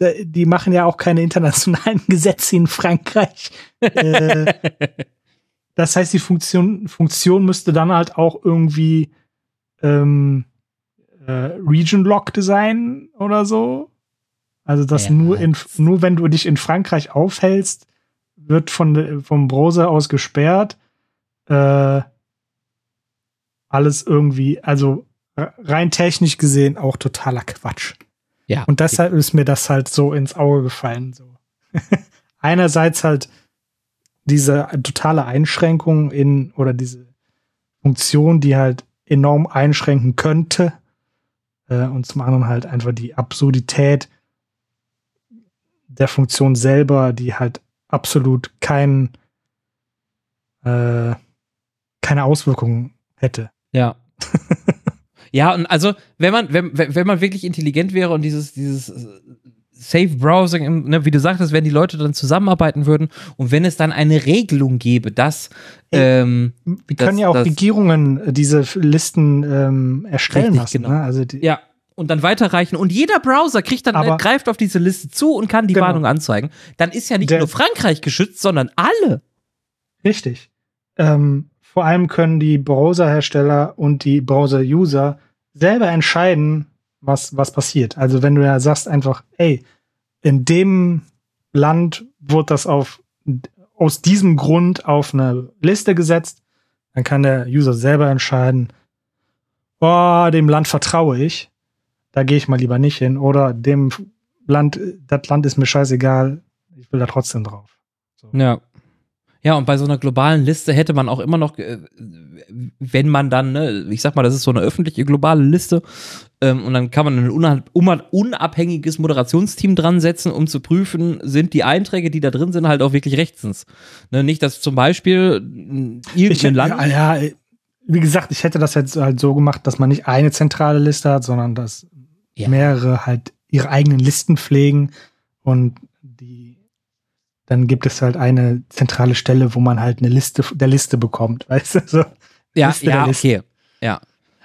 [SPEAKER 2] die machen ja auch keine internationalen <laughs> Gesetze in Frankreich. äh, <laughs> das heißt, die Funktion, Funktion müsste dann halt auch irgendwie ähm, äh, region-locked sein oder so. Also, dass ja. nur, in, nur wenn du dich in Frankreich aufhältst, wird von, vom Browser aus gesperrt. Äh, alles irgendwie, also rein technisch gesehen auch totaler Quatsch. Ja. Und deshalb ist mir das halt so ins Auge gefallen. So. <laughs> Einerseits halt diese totale Einschränkung in oder diese Funktion, die halt enorm einschränken könnte. Äh, und zum anderen halt einfach die Absurdität der Funktion selber, die halt absolut kein, äh, keine Auswirkungen hätte.
[SPEAKER 1] Ja. <laughs> ja, und also, wenn man, wenn, wenn man wirklich intelligent wäre und dieses, dieses äh, Safe Browsing, ne, wie du sagtest, wenn die Leute dann zusammenarbeiten würden und wenn es dann eine Regelung gäbe, dass ähm,
[SPEAKER 2] wir können
[SPEAKER 1] dass,
[SPEAKER 2] ja auch Regierungen diese Listen ähm, erstellen lassen.
[SPEAKER 1] Genau. Ne? Also die, ja, und dann weiterreichen und jeder Browser kriegt dann Aber, greift auf diese Liste zu und kann die genau. Warnung anzeigen. Dann ist ja nicht Der, nur Frankreich geschützt, sondern alle.
[SPEAKER 2] Richtig. Ähm, vor allem können die Browserhersteller und die Browser-User selber entscheiden, was, was passiert. Also wenn du ja sagst einfach, ey, in dem Land wurde das auf, aus diesem Grund auf eine Liste gesetzt, dann kann der User selber entscheiden, oh, dem Land vertraue ich, da gehe ich mal lieber nicht hin. Oder dem Land, das Land ist mir scheißegal, ich will da trotzdem drauf.
[SPEAKER 1] So. Ja. Ja, und bei so einer globalen Liste hätte man auch immer noch, äh, wenn man dann, ne, ich sag mal, das ist so eine öffentliche globale Liste, ähm, und dann kann man ein unabhängiges Moderationsteam dran setzen, um zu prüfen, sind die Einträge, die da drin sind, halt auch wirklich rechtens. Ne, nicht, dass zum Beispiel
[SPEAKER 2] irgendein Land. Ja, ja, wie gesagt, ich hätte das jetzt halt so gemacht, dass man nicht eine zentrale Liste hat, sondern dass ja. mehrere halt ihre eigenen Listen pflegen und dann gibt es halt eine zentrale Stelle, wo man halt eine Liste der Liste bekommt, <laughs> weißt du? So,
[SPEAKER 1] ja, Liste ja, okay. Ja.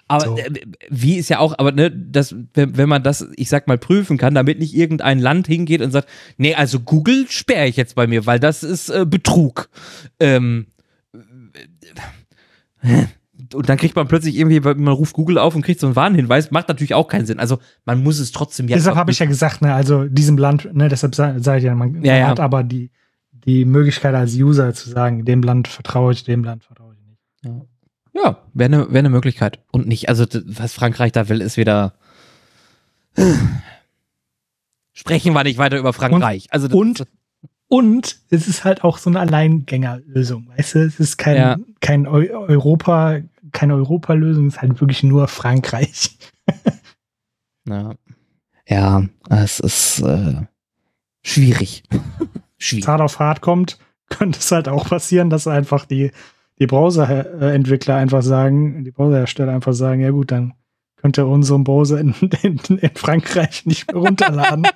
[SPEAKER 1] Aber so. Äh, wie ist ja auch, aber ne, das, wenn, wenn man das, ich sag mal, prüfen kann, damit nicht irgendein Land hingeht und sagt, nee, also Google sperre ich jetzt bei mir, weil das ist äh, Betrug. Ähm, äh, und dann kriegt man plötzlich irgendwie, man ruft Google auf und kriegt so einen Warnhinweis, macht natürlich auch keinen Sinn. Also man muss es trotzdem
[SPEAKER 2] ja. Deshalb habe ich ja gesagt, ne, also diesem Land, ne, deshalb sage sag ich ja, man, ja, ja. hat aber die, die Möglichkeit als User zu sagen, dem Land vertraue ich, dem Land vertraue ich nicht.
[SPEAKER 1] Ja, ja wäre eine wär ne Möglichkeit. Und nicht, also was Frankreich da will, ist wieder. <sighs> Sprechen wir nicht weiter über Frankreich.
[SPEAKER 2] Und,
[SPEAKER 1] also
[SPEAKER 2] und und es ist halt auch so eine Alleingängerlösung, weißt du? Es ist kein, ja. kein Europa, keine Europalösung, es ist halt wirklich nur Frankreich. <laughs>
[SPEAKER 1] ja. ja, es ist äh, schwierig. <laughs>
[SPEAKER 2] schwierig. Hart auf hart kommt, <laughs> könnte es halt auch passieren, dass einfach die, die Browserentwickler einfach sagen, die Browserhersteller einfach sagen, ja gut, dann könnt ihr unseren Browser in, in, in Frankreich nicht mehr runterladen.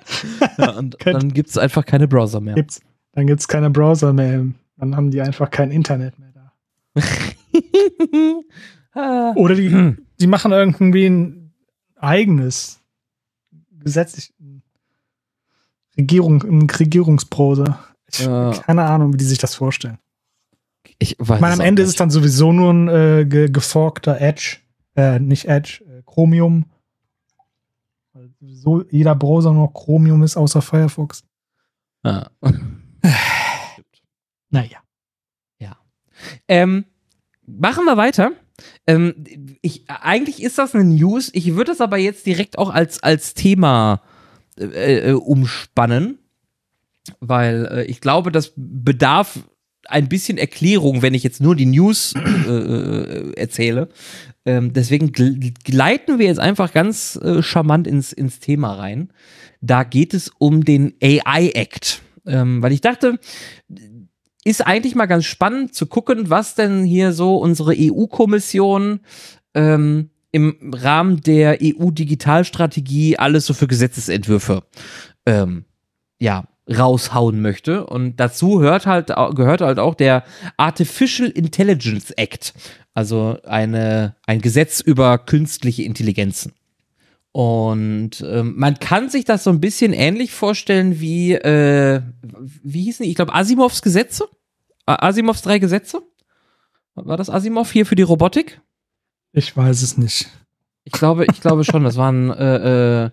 [SPEAKER 1] ja, und dann gibt es einfach keine Browser mehr.
[SPEAKER 2] Gibt's, dann gibt es keine Browser mehr. Dann haben die einfach kein Internet mehr. <laughs> Oder die, die machen irgendwie ein eigenes gesetzlich Regierung, ein Regierungsbrowser. Ich, ja. Keine Ahnung, wie die sich das vorstellen. Ich, weiß ich meine, am Ende nicht. ist es dann sowieso nur ein äh, ge geforkter Edge, äh, nicht Edge, äh, Chromium. Weil sowieso jeder Browser nur Chromium ist, außer Firefox.
[SPEAKER 1] Ah.
[SPEAKER 2] naja.
[SPEAKER 1] Ähm, machen wir weiter. Ähm, ich, eigentlich ist das eine News. Ich würde es aber jetzt direkt auch als, als Thema äh, äh, umspannen, weil äh, ich glaube, das bedarf ein bisschen Erklärung, wenn ich jetzt nur die News äh, äh erzähle. Ähm, deswegen gleiten wir jetzt einfach ganz äh, charmant ins, ins Thema rein. Da geht es um den AI Act. Ähm, weil ich dachte, ist eigentlich mal ganz spannend zu gucken, was denn hier so unsere EU-Kommission ähm, im Rahmen der EU-Digitalstrategie alles so für Gesetzesentwürfe ähm, ja, raushauen möchte. Und dazu hört halt, gehört halt auch der Artificial Intelligence Act, also eine, ein Gesetz über künstliche Intelligenzen. Und ähm, man kann sich das so ein bisschen ähnlich vorstellen wie, äh, wie hießen die? Ich glaube, Asimovs Gesetze? Asimovs drei Gesetze? War das Asimov hier für die Robotik?
[SPEAKER 2] Ich weiß es nicht.
[SPEAKER 1] Ich glaube, ich glaube schon, das waren äh, äh,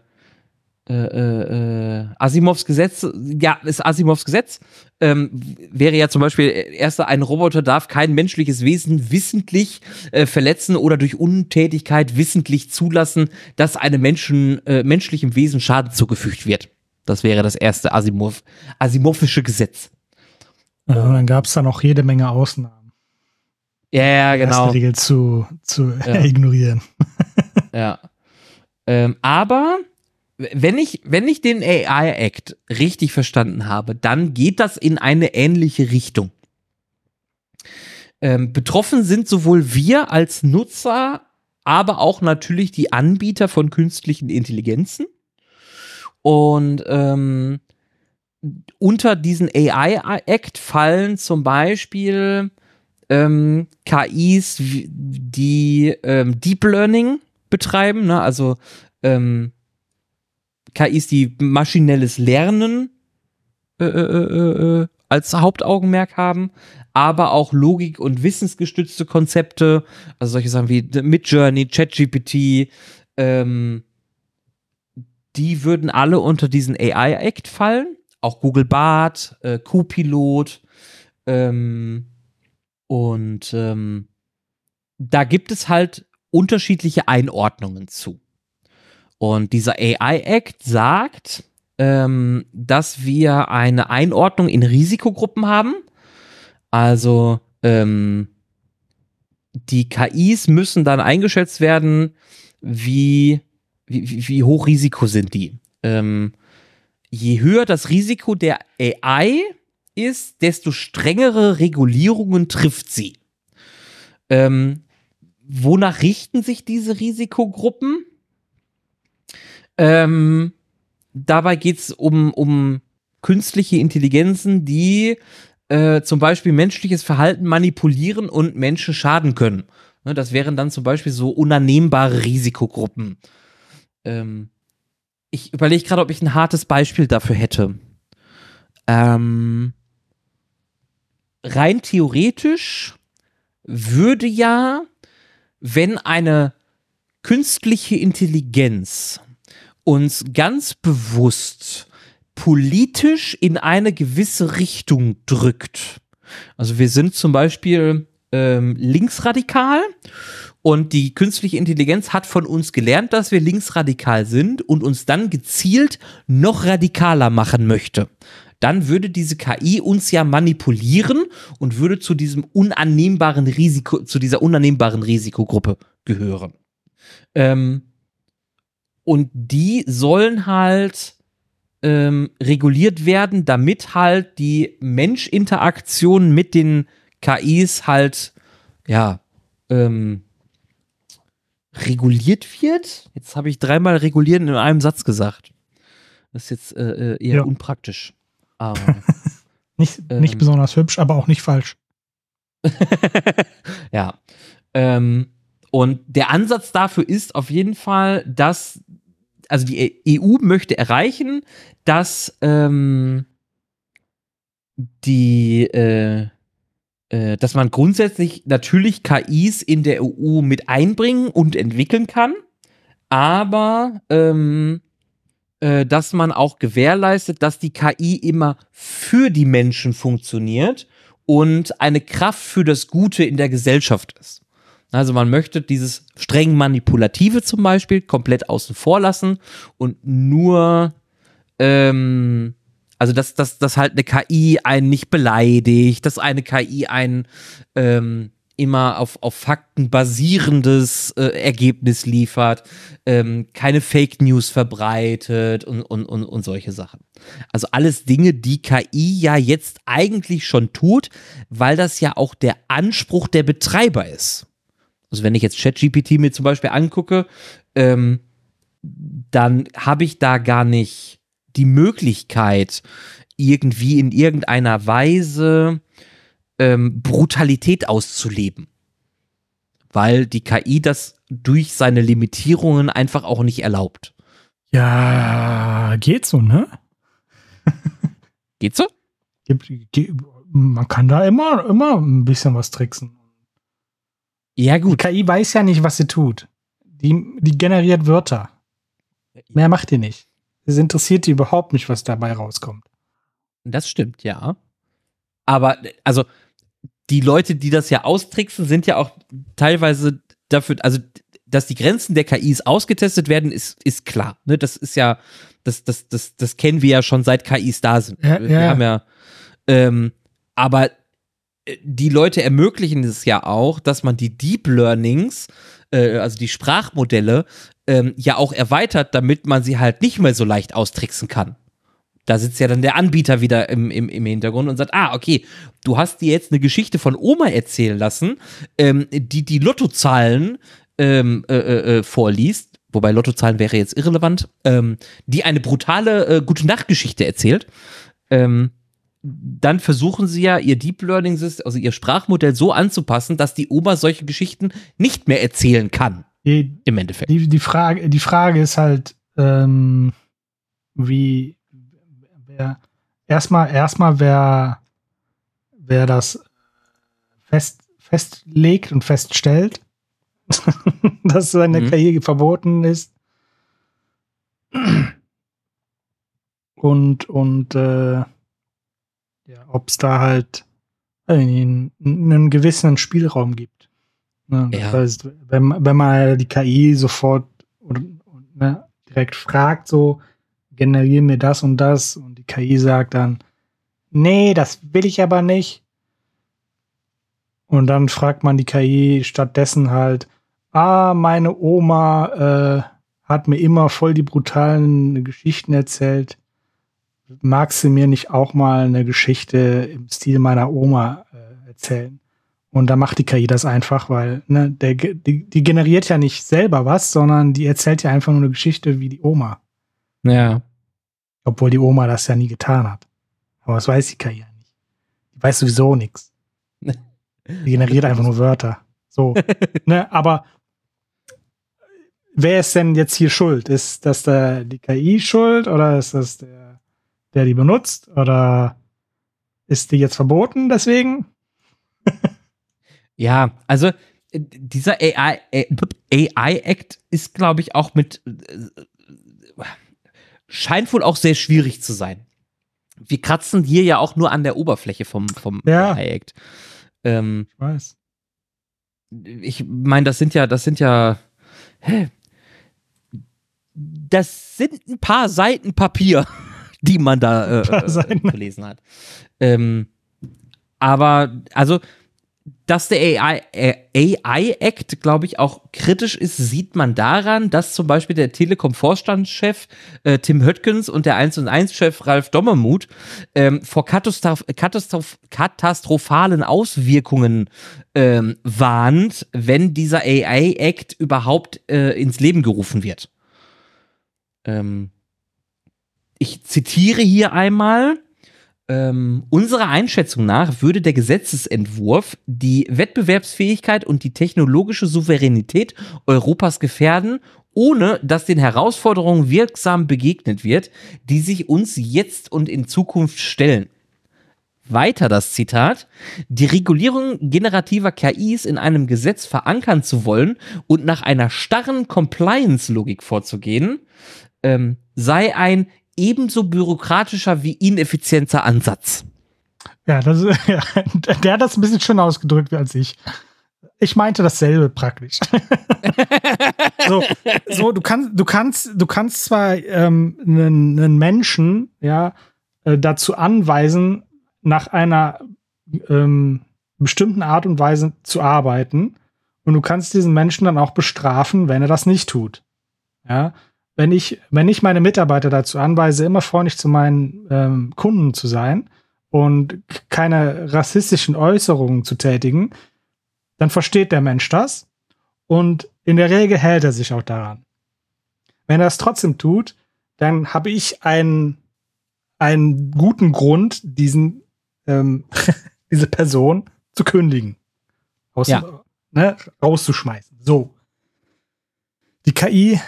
[SPEAKER 1] äh, äh, Asimovs Gesetz, ja, ist Asimovs Gesetz, ähm, wäre ja zum Beispiel, erster, ein Roboter darf kein menschliches Wesen wissentlich äh, verletzen oder durch Untätigkeit wissentlich zulassen, dass einem Menschen, äh, menschlichem Wesen Schaden zugefügt wird. Das wäre das erste Asimov, Asimovische Gesetz.
[SPEAKER 2] Ja, und dann gab es da noch jede Menge Ausnahmen.
[SPEAKER 1] Ja, ja, genau.
[SPEAKER 2] Die Regel zu, zu ja. <laughs> ignorieren.
[SPEAKER 1] ja. Ähm, aber wenn ich, wenn ich den AI Act richtig verstanden habe, dann geht das in eine ähnliche Richtung. Ähm, betroffen sind sowohl wir als Nutzer, aber auch natürlich die Anbieter von künstlichen Intelligenzen. Und ähm, unter diesen AI Act fallen zum Beispiel ähm, KIs, die ähm, Deep Learning betreiben, ne? also ähm, KIs, die maschinelles Lernen äh, äh, äh, äh, als Hauptaugenmerk haben, aber auch Logik- und wissensgestützte Konzepte, also solche Sachen wie Midjourney, ChatGPT, ähm, die würden alle unter diesen AI-Act fallen. Auch Google Bart, äh, Copilot, ähm, und ähm, da gibt es halt unterschiedliche Einordnungen zu. Und dieser AI-Act sagt, ähm, dass wir eine Einordnung in Risikogruppen haben. Also ähm, die KIs müssen dann eingeschätzt werden, wie, wie, wie hoch Risiko sind die. Ähm, je höher das Risiko der AI, ist, desto strengere Regulierungen trifft sie. Ähm, wonach richten sich diese Risikogruppen? Ähm, dabei geht es um, um künstliche Intelligenzen, die äh, zum Beispiel menschliches Verhalten manipulieren und Menschen schaden können. Ne, das wären dann zum Beispiel so unannehmbare Risikogruppen. Ähm, ich überlege gerade, ob ich ein hartes Beispiel dafür hätte. Ähm, rein theoretisch würde ja, wenn eine künstliche Intelligenz uns ganz bewusst politisch in eine gewisse Richtung drückt. Also wir sind zum Beispiel ähm, linksradikal und die künstliche Intelligenz hat von uns gelernt, dass wir linksradikal sind und uns dann gezielt noch radikaler machen möchte dann würde diese KI uns ja manipulieren und würde zu diesem unannehmbaren Risiko, zu dieser unannehmbaren Risikogruppe gehören. Ähm, und die sollen halt ähm, reguliert werden, damit halt die Menschinteraktion mit den KIs halt, ja, ähm, reguliert wird. Jetzt habe ich dreimal regulieren in einem Satz gesagt. Das ist jetzt äh, äh eher ja. unpraktisch.
[SPEAKER 2] Aber, <laughs> nicht, ähm, nicht besonders hübsch, aber auch nicht falsch. <laughs>
[SPEAKER 1] ja. Ähm, und der Ansatz dafür ist auf jeden Fall, dass, also die EU möchte erreichen, dass ähm, die, äh, äh, dass man grundsätzlich natürlich KIs in der EU mit einbringen und entwickeln kann, aber ähm, äh, dass man auch gewährleistet, dass die KI immer für die Menschen funktioniert und eine Kraft für das Gute in der Gesellschaft ist. Also man möchte dieses streng manipulative zum Beispiel komplett außen vor lassen und nur, ähm, also dass, dass, dass halt eine KI einen nicht beleidigt, dass eine KI einen ähm, immer auf, auf Fakten basierendes äh, Ergebnis liefert, ähm, keine Fake News verbreitet und, und, und, und solche Sachen. Also alles Dinge, die KI ja jetzt eigentlich schon tut, weil das ja auch der Anspruch der Betreiber ist. Also wenn ich jetzt ChatGPT mir zum Beispiel angucke, ähm, dann habe ich da gar nicht die Möglichkeit, irgendwie in irgendeiner Weise ähm, Brutalität auszuleben. Weil die KI das durch seine Limitierungen einfach auch nicht erlaubt.
[SPEAKER 2] Ja, geht so, ne?
[SPEAKER 1] Geht so?
[SPEAKER 2] Man kann da immer, immer ein bisschen was tricksen.
[SPEAKER 1] Ja, gut.
[SPEAKER 2] Die KI weiß ja nicht, was sie tut. Die, die generiert Wörter. Mehr macht die nicht. Es interessiert die überhaupt nicht, was dabei rauskommt.
[SPEAKER 1] Das stimmt, ja. Aber, also, die Leute, die das ja austricksen, sind ja auch teilweise dafür, also dass die Grenzen der KIs ausgetestet werden, ist, ist klar. Ne? Das ist ja, das, das, das, das kennen wir ja schon seit KIs da sind.
[SPEAKER 2] Ja,
[SPEAKER 1] wir
[SPEAKER 2] ja.
[SPEAKER 1] haben ja, ähm, aber die Leute ermöglichen es ja auch, dass man die Deep Learnings, äh, also die Sprachmodelle, ähm, ja auch erweitert, damit man sie halt nicht mehr so leicht austricksen kann. Da sitzt ja dann der Anbieter wieder im, im, im Hintergrund und sagt, ah, okay, du hast dir jetzt eine Geschichte von Oma erzählen lassen, ähm, die die Lottozahlen ähm, äh, äh, vorliest, wobei Lottozahlen wäre jetzt irrelevant, ähm, die eine brutale äh, gute Nachtgeschichte erzählt. Ähm, dann versuchen sie ja ihr Deep Learning System, also ihr Sprachmodell so anzupassen, dass die Oma solche Geschichten nicht mehr erzählen kann.
[SPEAKER 2] Die,
[SPEAKER 1] Im Endeffekt.
[SPEAKER 2] die, die, Frage, die Frage ist halt, ähm, wie wer erstmal, erstmal wer, wer das fest, festlegt und feststellt, <laughs> dass seine
[SPEAKER 1] Mhm.
[SPEAKER 2] KI verboten ist. Und, und äh, ja, ob es da halt einen, einen gewissen Spielraum gibt. Ne? Das
[SPEAKER 1] Ja.
[SPEAKER 2] heißt, wenn, wenn man die KI sofort oder, ne, direkt fragt, so, generiere mir das und das und die KI sagt dann, nee, das will ich aber nicht. Und dann fragt man die KI stattdessen halt, ah, meine Oma äh, hat mir immer voll die brutalen Geschichten erzählt. Magst du mir nicht auch mal eine Geschichte im Stil meiner Oma äh, erzählen? Und da macht die KI das einfach, weil ne, der, die, die generiert ja nicht selber was, sondern die erzählt ja einfach nur eine Geschichte wie die Oma.
[SPEAKER 1] Ja.
[SPEAKER 2] Obwohl die Oma das ja nie getan hat. Aber das weiß die KI ja nicht. Die weiß sowieso nichts. <laughs> Die generiert einfach nur Wörter. So. <laughs> ne, aber wer ist denn jetzt hier schuld? Ist das der, die KI schuld oder ist das der, der die benutzt? Oder ist die jetzt verboten deswegen? <laughs>
[SPEAKER 1] Ja, also äh, dieser AI, äh, AI-Act ist, glaube ich, auch mit, äh, scheint wohl auch sehr schwierig zu sein. Wir kratzen hier ja auch nur an der Oberfläche vom, vom
[SPEAKER 2] Ja.
[SPEAKER 1] AI-Act. Ähm,
[SPEAKER 2] Ich weiß.
[SPEAKER 1] ich meine, das sind ja, das sind ja, hä? das sind ein paar Seiten Papier, <laughs> die man da äh, äh, gelesen hat. Ähm, aber, also, dass der AI, äh, AI-Act, glaube ich, auch kritisch ist, sieht man daran, dass zum Beispiel der Telekom-Vorstandschef äh, Tim Höttgens und der 1 und 1-Chef Ralf Dommermuth ähm, vor Katastroph Katastroph katastrophalen Auswirkungen ähm, warnt, wenn dieser AI-Act überhaupt äh, ins Leben gerufen wird. Ähm, ich zitiere hier einmal. Ähm, unserer Einschätzung nach würde der Gesetzesentwurf die Wettbewerbsfähigkeit und die technologische Souveränität Europas gefährden, ohne dass den Herausforderungen wirksam begegnet wird, die sich uns jetzt und in Zukunft stellen. Weiter das Zitat. Die Regulierung generativer KIs in einem Gesetz verankern zu wollen und nach einer starren Compliance-Logik vorzugehen, ähm, sei ein ebenso bürokratischer wie ineffizienter Ansatz.
[SPEAKER 2] Ja, das, <laughs> ja, der hat das ein bisschen schöner ausgedrückt als ich. Ich meinte dasselbe praktisch. <laughs> so, so, du kannst, du kannst, du kannst zwar ähm, einen, einen Menschen ja äh, dazu anweisen, nach einer ähm, bestimmten Art und Weise zu arbeiten, und du kannst diesen Menschen dann auch bestrafen, wenn er das nicht tut. Ja, wenn ich, wenn ich meine Mitarbeiter dazu anweise, immer freundlich zu meinen ähm, Kunden zu sein und keine rassistischen Äußerungen zu tätigen, dann versteht der Mensch das und in der Regel hält er sich auch daran. Wenn er es trotzdem tut, dann habe ich einen, einen guten Grund, diesen, ähm, <laughs> diese Person zu kündigen. Aus,
[SPEAKER 1] Ja.
[SPEAKER 2] ne, rauszuschmeißen. So. KI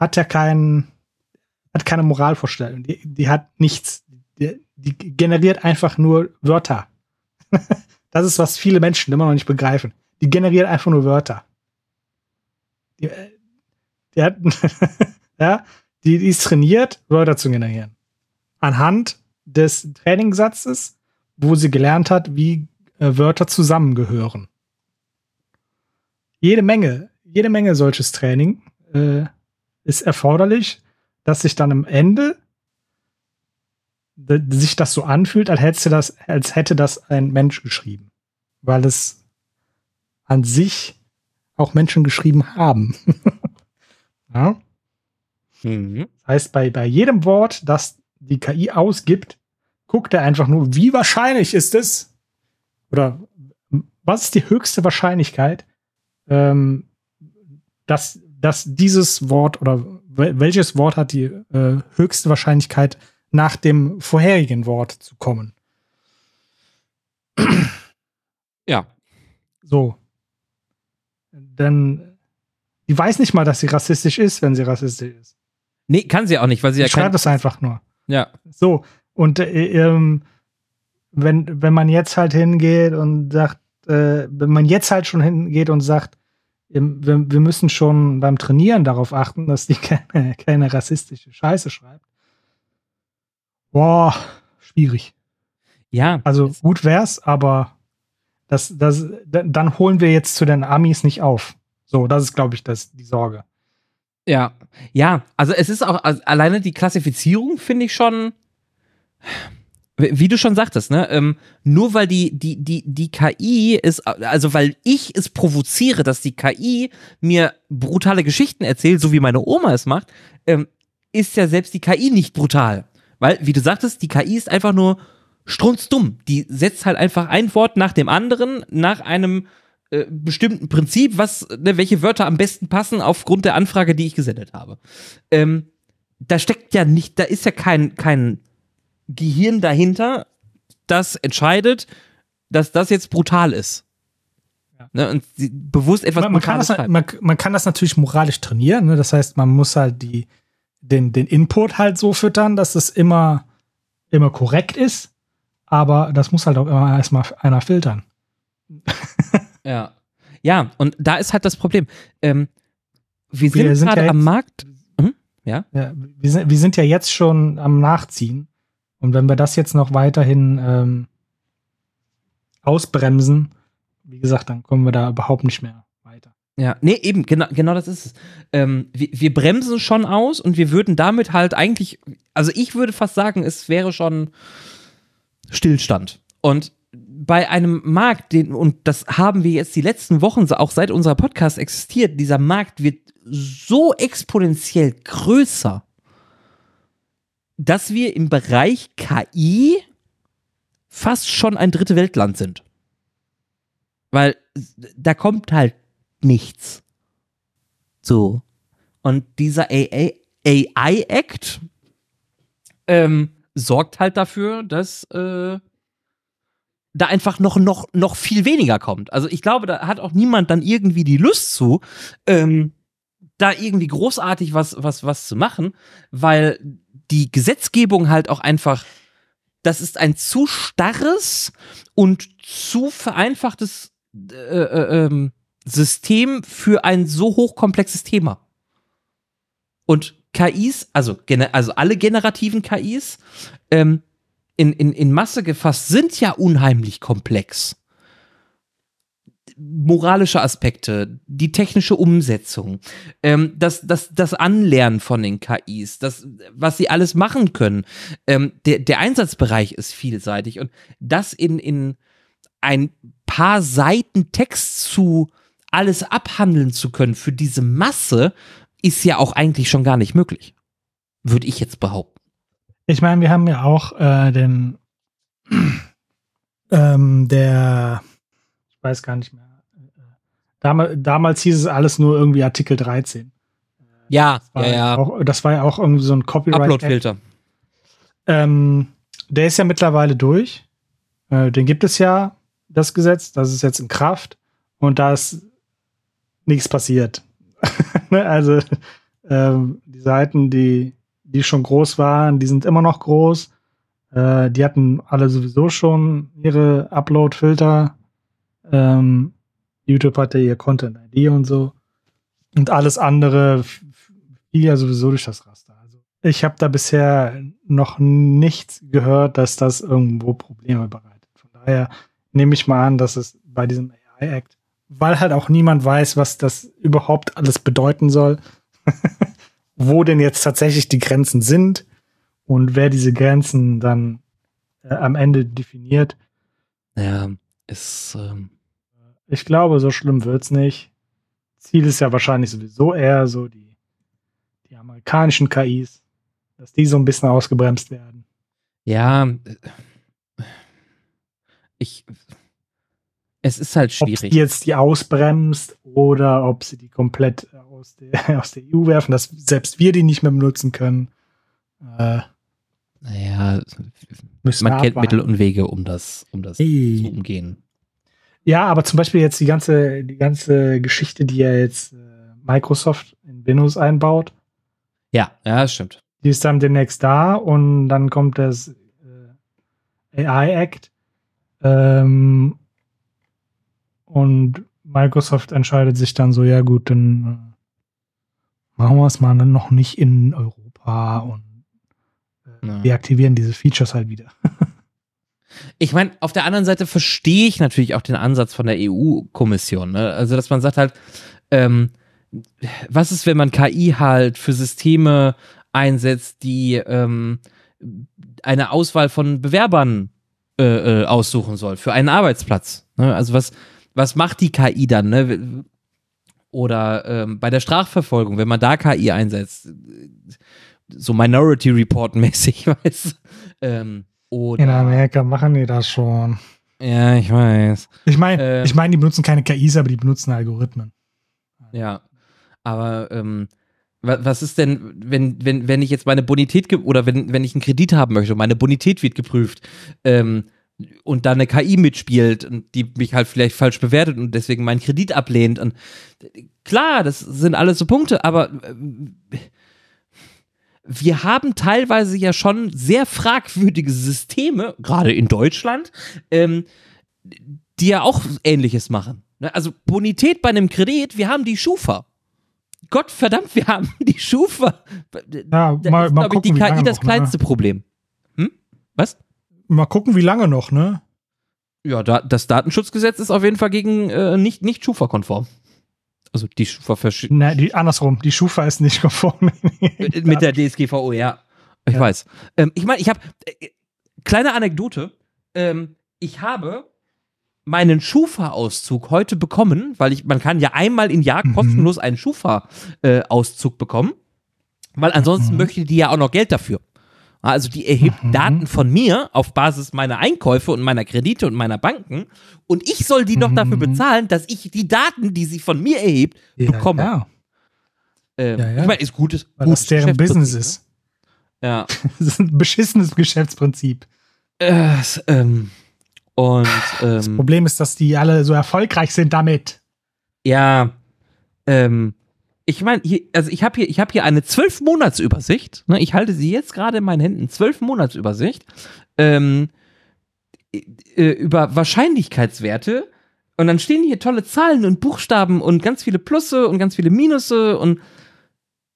[SPEAKER 2] hat ja keinen, hat keine Moralvorstellung. Die, die hat nichts. Die, die generiert einfach nur Wörter. <laughs> das ist, was viele Menschen immer noch nicht begreifen. Die generiert einfach nur Wörter. Die, äh, die hat, <laughs> ja, die, die ist trainiert, Wörter zu generieren. Anhand des Trainingssatzes, wo sie gelernt hat, wie äh, Wörter zusammengehören. Jede Menge, jede Menge solches Training äh, ist erforderlich, dass sich dann am Ende sich das so anfühlt, als hätte das, als hätte das ein Mensch geschrieben. Weil es an sich auch Menschen geschrieben haben. <laughs> ja? Mhm. Das heißt, bei, bei jedem Wort, das die KI ausgibt, guckt er einfach nur, wie wahrscheinlich ist es, oder was ist die höchste Wahrscheinlichkeit, ähm, dass, dass dieses Wort oder welches Wort hat die äh, höchste Wahrscheinlichkeit, nach dem vorherigen Wort zu kommen.
[SPEAKER 1] Ja.
[SPEAKER 2] So. Denn die weiß nicht mal, dass sie rassistisch ist, wenn sie rassistisch ist.
[SPEAKER 1] Nee, kann sie auch nicht, weil sie
[SPEAKER 2] ja schreibt es einfach nur.
[SPEAKER 1] Ja.
[SPEAKER 2] So. Und äh, ähm, wenn, wenn man jetzt halt hingeht und sagt, äh, wenn man jetzt halt schon hingeht und sagt, wir, wir müssen schon beim Trainieren darauf achten, dass die <laughs> keine, keine rassistische Scheiße schreibt. Boah, schwierig.
[SPEAKER 1] Ja.
[SPEAKER 2] Also gut wär's, aber das, das, dann holen wir jetzt zu den Amis nicht auf. So, das ist, glaube ich, das, die Sorge.
[SPEAKER 1] Ja, ja, also es ist auch, also alleine die Klassifizierung finde ich schon, wie du schon sagtest, ne, ähm, nur weil die, die, die, die KI ist, also weil ich es provoziere, dass die KI mir brutale Geschichten erzählt, so wie meine Oma es macht, ähm, ist ja selbst die KI nicht brutal. Weil, wie du sagtest, die KI ist einfach nur strunzdumm. Die setzt halt einfach ein Wort nach dem anderen, nach einem äh, bestimmten Prinzip, was, ne, welche Wörter am besten passen aufgrund der Anfrage, die ich gesendet habe. Ähm, da steckt ja nicht, da ist ja kein, kein Gehirn dahinter, das entscheidet, dass das jetzt brutal ist. Ja. Ne, und bewusst etwas
[SPEAKER 2] man, man kann, das, man, man, kann das natürlich moralisch trainieren. Ne? Das heißt, man muss halt die, den, den Input halt so füttern, dass es immer, immer korrekt ist. Aber das muss halt auch immer erstmal einer filtern. <laughs>
[SPEAKER 1] ja. Ja, und da ist halt das Problem. Ähm, wir sind, sind gerade ja am Markt. Hm? Ja?
[SPEAKER 2] ja wir, sind, wir sind ja jetzt schon am Nachziehen. Und wenn wir das jetzt noch weiterhin ähm, ausbremsen, wie gesagt, dann kommen wir da überhaupt nicht mehr weiter.
[SPEAKER 1] Ja, nee, eben, genau, genau das ist es. Ähm, wir, wir bremsen schon aus und wir würden damit halt eigentlich, also ich würde fast sagen, es wäre schon Stillstand. Und bei einem Markt, den, und das haben wir jetzt die letzten Wochen, auch seit unser Podcast existiert, dieser Markt wird so exponentiell größer, dass wir im Bereich KI fast schon ein dritte Weltland sind. Weil da kommt halt nichts. So. Und dieser AI-Act ähm, sorgt halt dafür, dass äh, da einfach noch, noch, noch viel weniger kommt. Also ich glaube, da hat auch niemand dann irgendwie die Lust zu, ähm, da irgendwie großartig was, was, was zu machen, weil die Gesetzgebung halt auch einfach, das ist ein zu starres und zu vereinfachtes äh, äh, ähm, System für ein so hochkomplexes Thema. Und KIs, also, also alle generativen KIs, ähm, in, in, in Masse gefasst, sind ja unheimlich komplex. Moralische Aspekte, die technische Umsetzung, ähm, das, das, das Anlernen von den KIs, das, was sie alles machen können. Ähm, der, der Einsatzbereich ist vielseitig und das in, in ein paar Seiten Text zu alles abhandeln zu können für diese Masse, ist ja auch eigentlich schon gar nicht möglich. Würde ich jetzt behaupten.
[SPEAKER 2] Ich meine, wir haben ja auch äh, den, <clears throat> ähm, der, ich weiß gar nicht mehr. Damals, damals hieß es alles nur irgendwie Artikel 13.
[SPEAKER 1] Ja, ja, ja.
[SPEAKER 2] Auch, das war ja auch irgendwie so ein Copyright.
[SPEAKER 1] Upload-Filter.
[SPEAKER 2] Ähm, der ist ja mittlerweile durch. Äh, den gibt es ja, das Gesetz. Das ist jetzt in Kraft. Und da ist nichts passiert. <laughs> Ne, also ähm, die Seiten, die, die schon groß waren, die sind immer noch groß. Äh, die hatten alle sowieso schon ihre Upload-Filter. Ähm, YouTube hatte ihr Content-ID und so. Und alles andere fiel ja sowieso durch das Raster. Also ich habe da bisher noch nichts gehört, dass das irgendwo Probleme bereitet. Von daher nehme ich mal an, dass es bei diesem AI-Act, weil halt auch niemand weiß, was das überhaupt alles bedeuten soll, <laughs> wo denn jetzt tatsächlich die Grenzen sind und wer diese Grenzen dann äh, am Ende definiert.
[SPEAKER 1] Ja, ist. Ähm
[SPEAKER 2] ich glaube, so schlimm wird's nicht. Ziel ist ja wahrscheinlich sowieso eher so die, die amerikanischen KIs, dass die so ein bisschen ausgebremst werden.
[SPEAKER 1] Ja, ich. Es ist halt schwierig.
[SPEAKER 2] Ob die jetzt die ausbremst oder ob sie die komplett aus der, <laughs> aus der EU werfen, dass selbst wir die nicht mehr benutzen können. Äh,
[SPEAKER 1] naja, man kennt Mittel und Wege, um das, um das hey. zu umgehen.
[SPEAKER 2] Ja, aber zum Beispiel jetzt die ganze, die ganze Geschichte, die ja jetzt äh, Microsoft in Windows einbaut.
[SPEAKER 1] Ja, ja, das stimmt.
[SPEAKER 2] Die ist dann demnächst da und dann kommt das äh, AI Act. Ähm, und Microsoft entscheidet sich dann so, ja gut, dann äh, machen wir es mal noch nicht in Europa und äh, ja. deaktivieren diese Features halt wieder. <laughs>
[SPEAKER 1] ich meine, auf der anderen Seite verstehe ich natürlich auch den Ansatz von der EU-Kommission. Ne? Also, dass man sagt halt, ähm, was ist, wenn man KI halt für Systeme einsetzt, die ähm, eine Auswahl von Bewerbern äh, äh, aussuchen soll für einen Arbeitsplatz? Ne? Also, was, was macht die KI dann? Ne? Oder ähm, bei der Strafverfolgung, wenn man da KI einsetzt, so Minority Report mäßig, <laughs> weißt ähm, oder
[SPEAKER 2] In Amerika machen die das schon.
[SPEAKER 1] Ja, ich weiß.
[SPEAKER 2] Ich meine, ähm, ich meine, die benutzen keine KIs, aber die benutzen Algorithmen.
[SPEAKER 1] Ja, aber ähm, was ist denn, wenn, wenn, wenn ich jetzt meine Bonität oder wenn, wenn ich einen Kredit haben möchte und meine Bonität wird geprüft ähm, und da eine KI mitspielt und die mich halt vielleicht falsch bewertet und deswegen meinen Kredit ablehnt und klar, das sind alles so Punkte, aber äh, wir haben teilweise ja schon sehr fragwürdige Systeme, gerade in Deutschland, ähm, die ja auch Ähnliches machen. Ne, also Bonität bei einem Kredit, wir haben die Schufa. Gott verdammt, wir haben die Schufa.
[SPEAKER 2] Ja, da mal, ist, mal gucken,
[SPEAKER 1] ich, die KI das noch, ne? kleinste ne? Problem. Hm? Was?
[SPEAKER 2] Mal gucken, wie lange noch, ne?
[SPEAKER 1] Ja, da, das Datenschutzgesetz ist auf jeden Fall gegen äh, nicht, nicht Schufa-konform. Also die Schufa verschieden.
[SPEAKER 2] Nein, die, andersrum. Die Schufa ist nicht konform.
[SPEAKER 1] Mit der DSGVO, ja. Ich ja. weiß. Ähm, ich meine, ich habe äh, kleine Anekdote. Ähm, ich habe meinen Schufa-Auszug heute bekommen, weil ich, man kann ja einmal im Jahr mhm. kostenlos einen Schufa-Auszug äh, bekommen, weil ansonsten mhm. möchte die ja auch noch Geld dafür. Also die erhebt mhm. Daten von mir auf Basis meiner Einkäufe und meiner Kredite und meiner Banken und ich soll die noch dafür mhm. bezahlen, dass ich die Daten, die sie von mir erhebt, ja, bekomme. Ja. Ähm, ja, ja. Ich meine, ist gutes.
[SPEAKER 2] Weil gutes das deren Business ist.
[SPEAKER 1] Ne? Ja. <laughs>
[SPEAKER 2] das ist ein beschissenes Geschäftsprinzip.
[SPEAKER 1] Äh, ähm, und ähm,
[SPEAKER 2] das Problem ist, dass die alle so erfolgreich sind damit.
[SPEAKER 1] Ja, ähm, ich meine, also ich habe hier, ich habe hier eine zwölf Monatsübersicht. Ne, ich halte sie jetzt gerade in meinen Händen. Zwölf Monatsübersicht ähm, äh, über Wahrscheinlichkeitswerte. Und dann stehen hier tolle Zahlen und Buchstaben und ganz viele Plusse und ganz viele Minusse und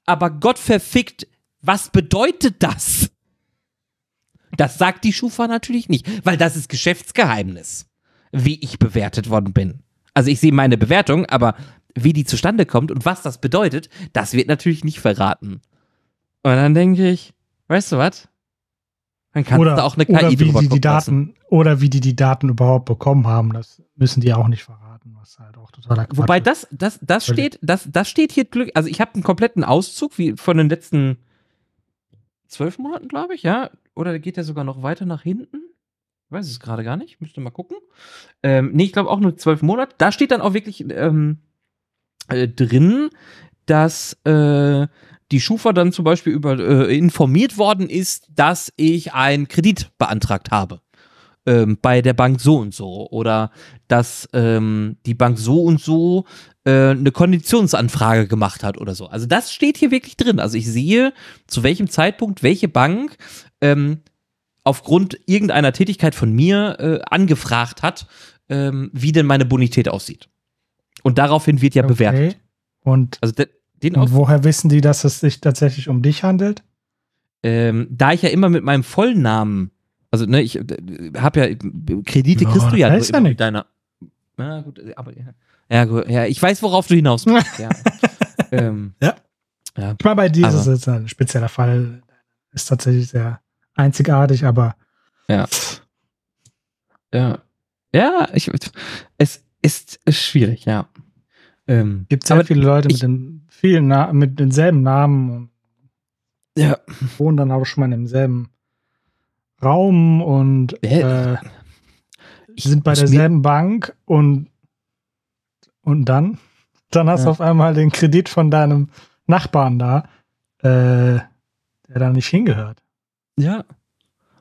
[SPEAKER 1] aber Gott verfickt, was bedeutet das? Das sagt die Schufa natürlich nicht, weil das ist Geschäftsgeheimnis, wie ich bewertet worden bin. Also ich sehe meine Bewertung, aber wie die zustande kommt und was das bedeutet, das wird natürlich nicht verraten. Und dann denke ich, weißt du was? Dann kannst
[SPEAKER 2] oder,
[SPEAKER 1] du auch eine KI
[SPEAKER 2] oder wie die, die Daten Oder wie die die Daten überhaupt bekommen haben, das müssen die auch nicht verraten, was halt auch totaler
[SPEAKER 1] Quatsch Wobei das, das, das steht, das, das steht hier Glück, also ich habe einen kompletten Auszug wie von den letzten zwölf Monaten, glaube ich, ja. Oder geht der sogar noch weiter nach hinten? Ich weiß es gerade gar nicht, müsste mal gucken. Ähm, nee, ich glaube auch nur zwölf Monate. Da steht dann auch wirklich ähm, äh, drin, dass äh, die Schufa dann zum Beispiel über äh, informiert worden ist, dass ich einen Kredit beantragt habe. ähm, bei der Bank so und so oder dass ähm, die Bank so und so äh, eine Konditionsanfrage gemacht hat oder so. Also das steht hier wirklich drin. Also ich sehe, zu welchem Zeitpunkt welche Bank ähm, aufgrund irgendeiner Tätigkeit von mir äh, angefragt hat, ähm, wie denn meine Bonität aussieht. Und daraufhin wird ja
[SPEAKER 2] Okay.
[SPEAKER 1] bewertet.
[SPEAKER 2] Und,
[SPEAKER 1] Also de, den
[SPEAKER 2] und woher wissen die, dass es sich tatsächlich um dich handelt?
[SPEAKER 1] ähm, da ich ja immer mit meinem Vollnamen, also ne, ich habe ja Kredite
[SPEAKER 2] Ja,
[SPEAKER 1] kriegst du ja,
[SPEAKER 2] das ja nicht.
[SPEAKER 1] mit deiner. Na gut, aber ja, ja, gut, ja, ich weiß, worauf du hinaus willst. <laughs> ja. ähm,
[SPEAKER 2] Ja.
[SPEAKER 1] ja.
[SPEAKER 2] Ich meine, bei dir ist es ein spezieller Fall. Ist tatsächlich sehr einzigartig, aber
[SPEAKER 1] Ja. Ja. Ja, ich, es ist schwierig, ja. Ähm,
[SPEAKER 2] gibt sehr
[SPEAKER 1] aber
[SPEAKER 2] viele Leute
[SPEAKER 1] ich-
[SPEAKER 2] mit den vielen Na mit denselben Namen und
[SPEAKER 1] ja,
[SPEAKER 2] wohnen dann auch schon mal im selben Raum und äh, sind bei derselben Bank und und dann dann hast du
[SPEAKER 1] Ja.
[SPEAKER 2] auf einmal den Kredit von deinem Nachbarn da, äh, der da nicht hingehört.
[SPEAKER 1] Ja.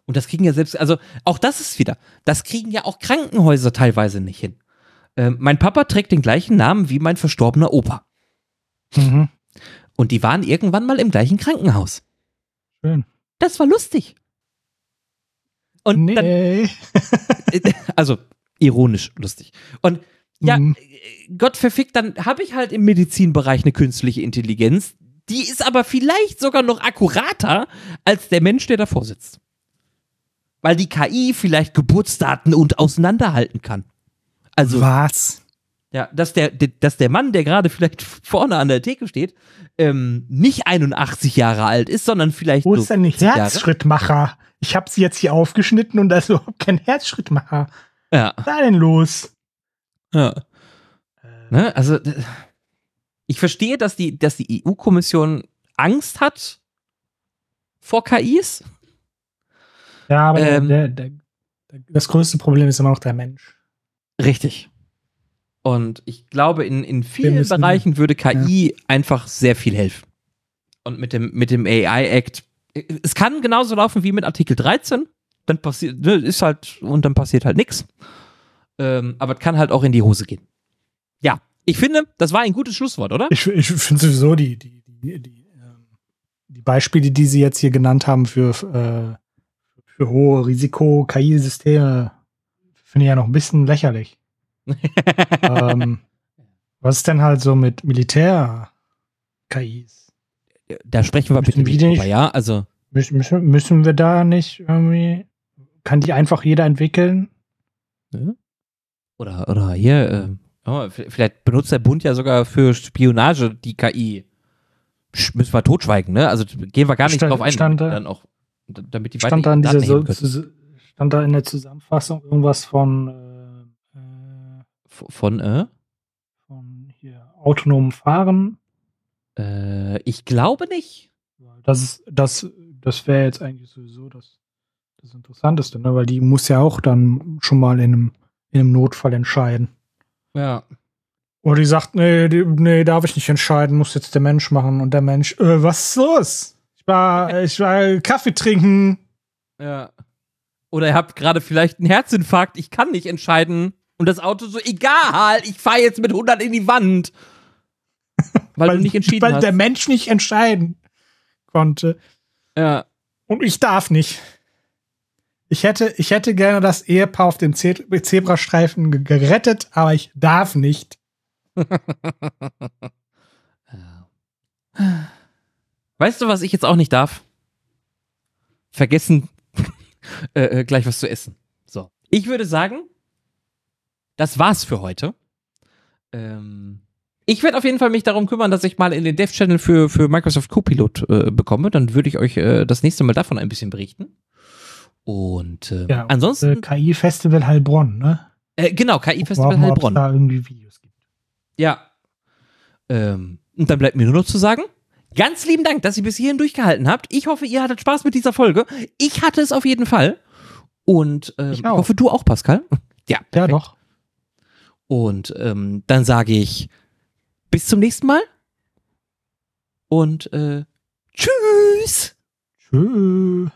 [SPEAKER 1] Und das kriegen ja selbst, also auch das ist wieder, das kriegen ja auch Krankenhäuser teilweise nicht hin. Ähm, mein Papa trägt den gleichen Namen wie mein verstorbener Opa.
[SPEAKER 2] Mhm.
[SPEAKER 1] Und die waren irgendwann mal im gleichen Krankenhaus.
[SPEAKER 2] Schön.
[SPEAKER 1] Das war lustig. Und dann,
[SPEAKER 2] Nee. <laughs>
[SPEAKER 1] also ironisch lustig. Und ja,
[SPEAKER 2] Mhm.
[SPEAKER 1] äh, Gott verfickt, dann habe ich halt im Medizinbereich eine künstliche Intelligenz. Die ist aber vielleicht sogar noch akkurater als der Mensch, der davor sitzt. Weil die KI vielleicht Geburtsdaten und auseinanderhalten kann. Also,
[SPEAKER 2] Was?
[SPEAKER 1] ja, dass der, dass der Mann, der gerade vielleicht vorne an der Theke steht, ähm, nicht 81 Jahre alt ist, sondern vielleicht
[SPEAKER 2] Wo ist denn die
[SPEAKER 1] 70 Jahre.
[SPEAKER 2] Herzschrittmacher? Ich habe sie jetzt hier aufgeschnitten und da ist <laughs> überhaupt kein Herzschrittmacher.
[SPEAKER 1] Ja,
[SPEAKER 2] Was ist da denn los?
[SPEAKER 1] ja. Ne? Also, ich verstehe, dass die, dass die EU-Kommission Angst hat vor KIs.
[SPEAKER 2] Ja, aber
[SPEAKER 1] Ähm.
[SPEAKER 2] der, der, der, das größte Problem ist immer noch der Mensch.
[SPEAKER 1] Richtig. Und ich glaube, in, in vielen Bereichen würde KI einfach sehr viel helfen. Und mit dem, mit dem AI-Act, es kann genauso laufen wie mit Artikel 13. Dann passiert, ne, ist halt, und dann passiert halt nichts. Ähm, aber es kann halt auch in die Hose gehen. Ja, ich finde, das war ein gutes Schlusswort, oder?
[SPEAKER 2] Ich, ich finde sowieso die, die, die, die, ähm, die Beispiele, die sie jetzt hier genannt haben für, äh, für hohe Risiko-KI-Systeme, finde ich ja noch ein bisschen lächerlich. <laughs> ähm, was ist denn halt so mit Militär-KIs?
[SPEAKER 1] da sprechen wir
[SPEAKER 2] Müssen
[SPEAKER 1] bitte nicht drüber, ja? Also,
[SPEAKER 2] Müssen, müssen, wir da nicht irgendwie, kann die einfach jeder entwickeln?
[SPEAKER 1] oder, oder hier, äh, oh, vielleicht benutzt der Bund ja sogar für Spionage die KI. Sch- Müssen wir totschweigen, ne? Also gehen wir gar nicht
[SPEAKER 2] Stand-
[SPEAKER 1] drauf ein.
[SPEAKER 2] stand da-
[SPEAKER 1] dann auch, damit die
[SPEAKER 2] stand da in
[SPEAKER 1] Daten
[SPEAKER 2] dieser so, zu- stand da in der Zusammenfassung irgendwas von, äh, äh,
[SPEAKER 1] Von, äh?
[SPEAKER 2] von hier autonomem Fahren?
[SPEAKER 1] Äh, ich glaube nicht.
[SPEAKER 2] Das ist, das, das wäre jetzt eigentlich sowieso das, das Interessanteste, ne? Weil die muss ja auch dann schon mal in einem, in einem Notfall entscheiden.
[SPEAKER 1] Ja.
[SPEAKER 2] Oder die sagt, nee, nee, darf ich nicht entscheiden, muss jetzt der Mensch machen. Und der Mensch, äh, was ist los? Ich war, <laughs> ich war Kaffee trinken.
[SPEAKER 1] Ja. Oder ihr habt gerade vielleicht einen Herzinfarkt, ich kann nicht entscheiden. Und das Auto so, egal, ich fahre jetzt mit 100 in die Wand. <laughs> Weil, du nicht entschieden
[SPEAKER 2] weil
[SPEAKER 1] hast.
[SPEAKER 2] der Mensch nicht entscheiden konnte.
[SPEAKER 1] ja.
[SPEAKER 2] Und ich darf nicht. Ich hätte, ich hätte gerne das Ehepaar auf dem Ze Zebrastreifen ge- gerettet, aber ich darf nicht. <laughs>
[SPEAKER 1] Weißt du, was ich jetzt auch nicht darf? Vergessen, äh, äh, gleich was zu essen. So. Ich würde sagen, das war's für heute. Ähm, ich werde auf jeden Fall mich darum kümmern, dass ich mal in den Dev-Channel für, für Microsoft Copilot äh, bekomme. Dann würde ich euch äh, das nächste Mal davon ein bisschen berichten. Und äh,
[SPEAKER 2] Ja,
[SPEAKER 1] ansonsten,
[SPEAKER 2] Äh, KI-Festival Heilbronn, ne?
[SPEAKER 1] äh, genau, KI-Festival Heilbronn.
[SPEAKER 2] da irgendwie Videos gibt.
[SPEAKER 1] Ja. Ähm, und dann bleibt mir nur noch zu sagen, ganz lieben Dank, dass ihr bis hierhin durchgehalten habt. Ich hoffe, ihr hattet Spaß mit dieser Folge. Ich hatte es auf jeden Fall. Und ähm,
[SPEAKER 2] Ich
[SPEAKER 1] ich, hoffe, du auch, Pascal. <laughs> Ja,
[SPEAKER 2] Ja,
[SPEAKER 1] perfekt.
[SPEAKER 2] doch.
[SPEAKER 1] Und ähm, dann sage ich bis zum nächsten Mal. Und äh, tschüss.
[SPEAKER 2] Tschüss.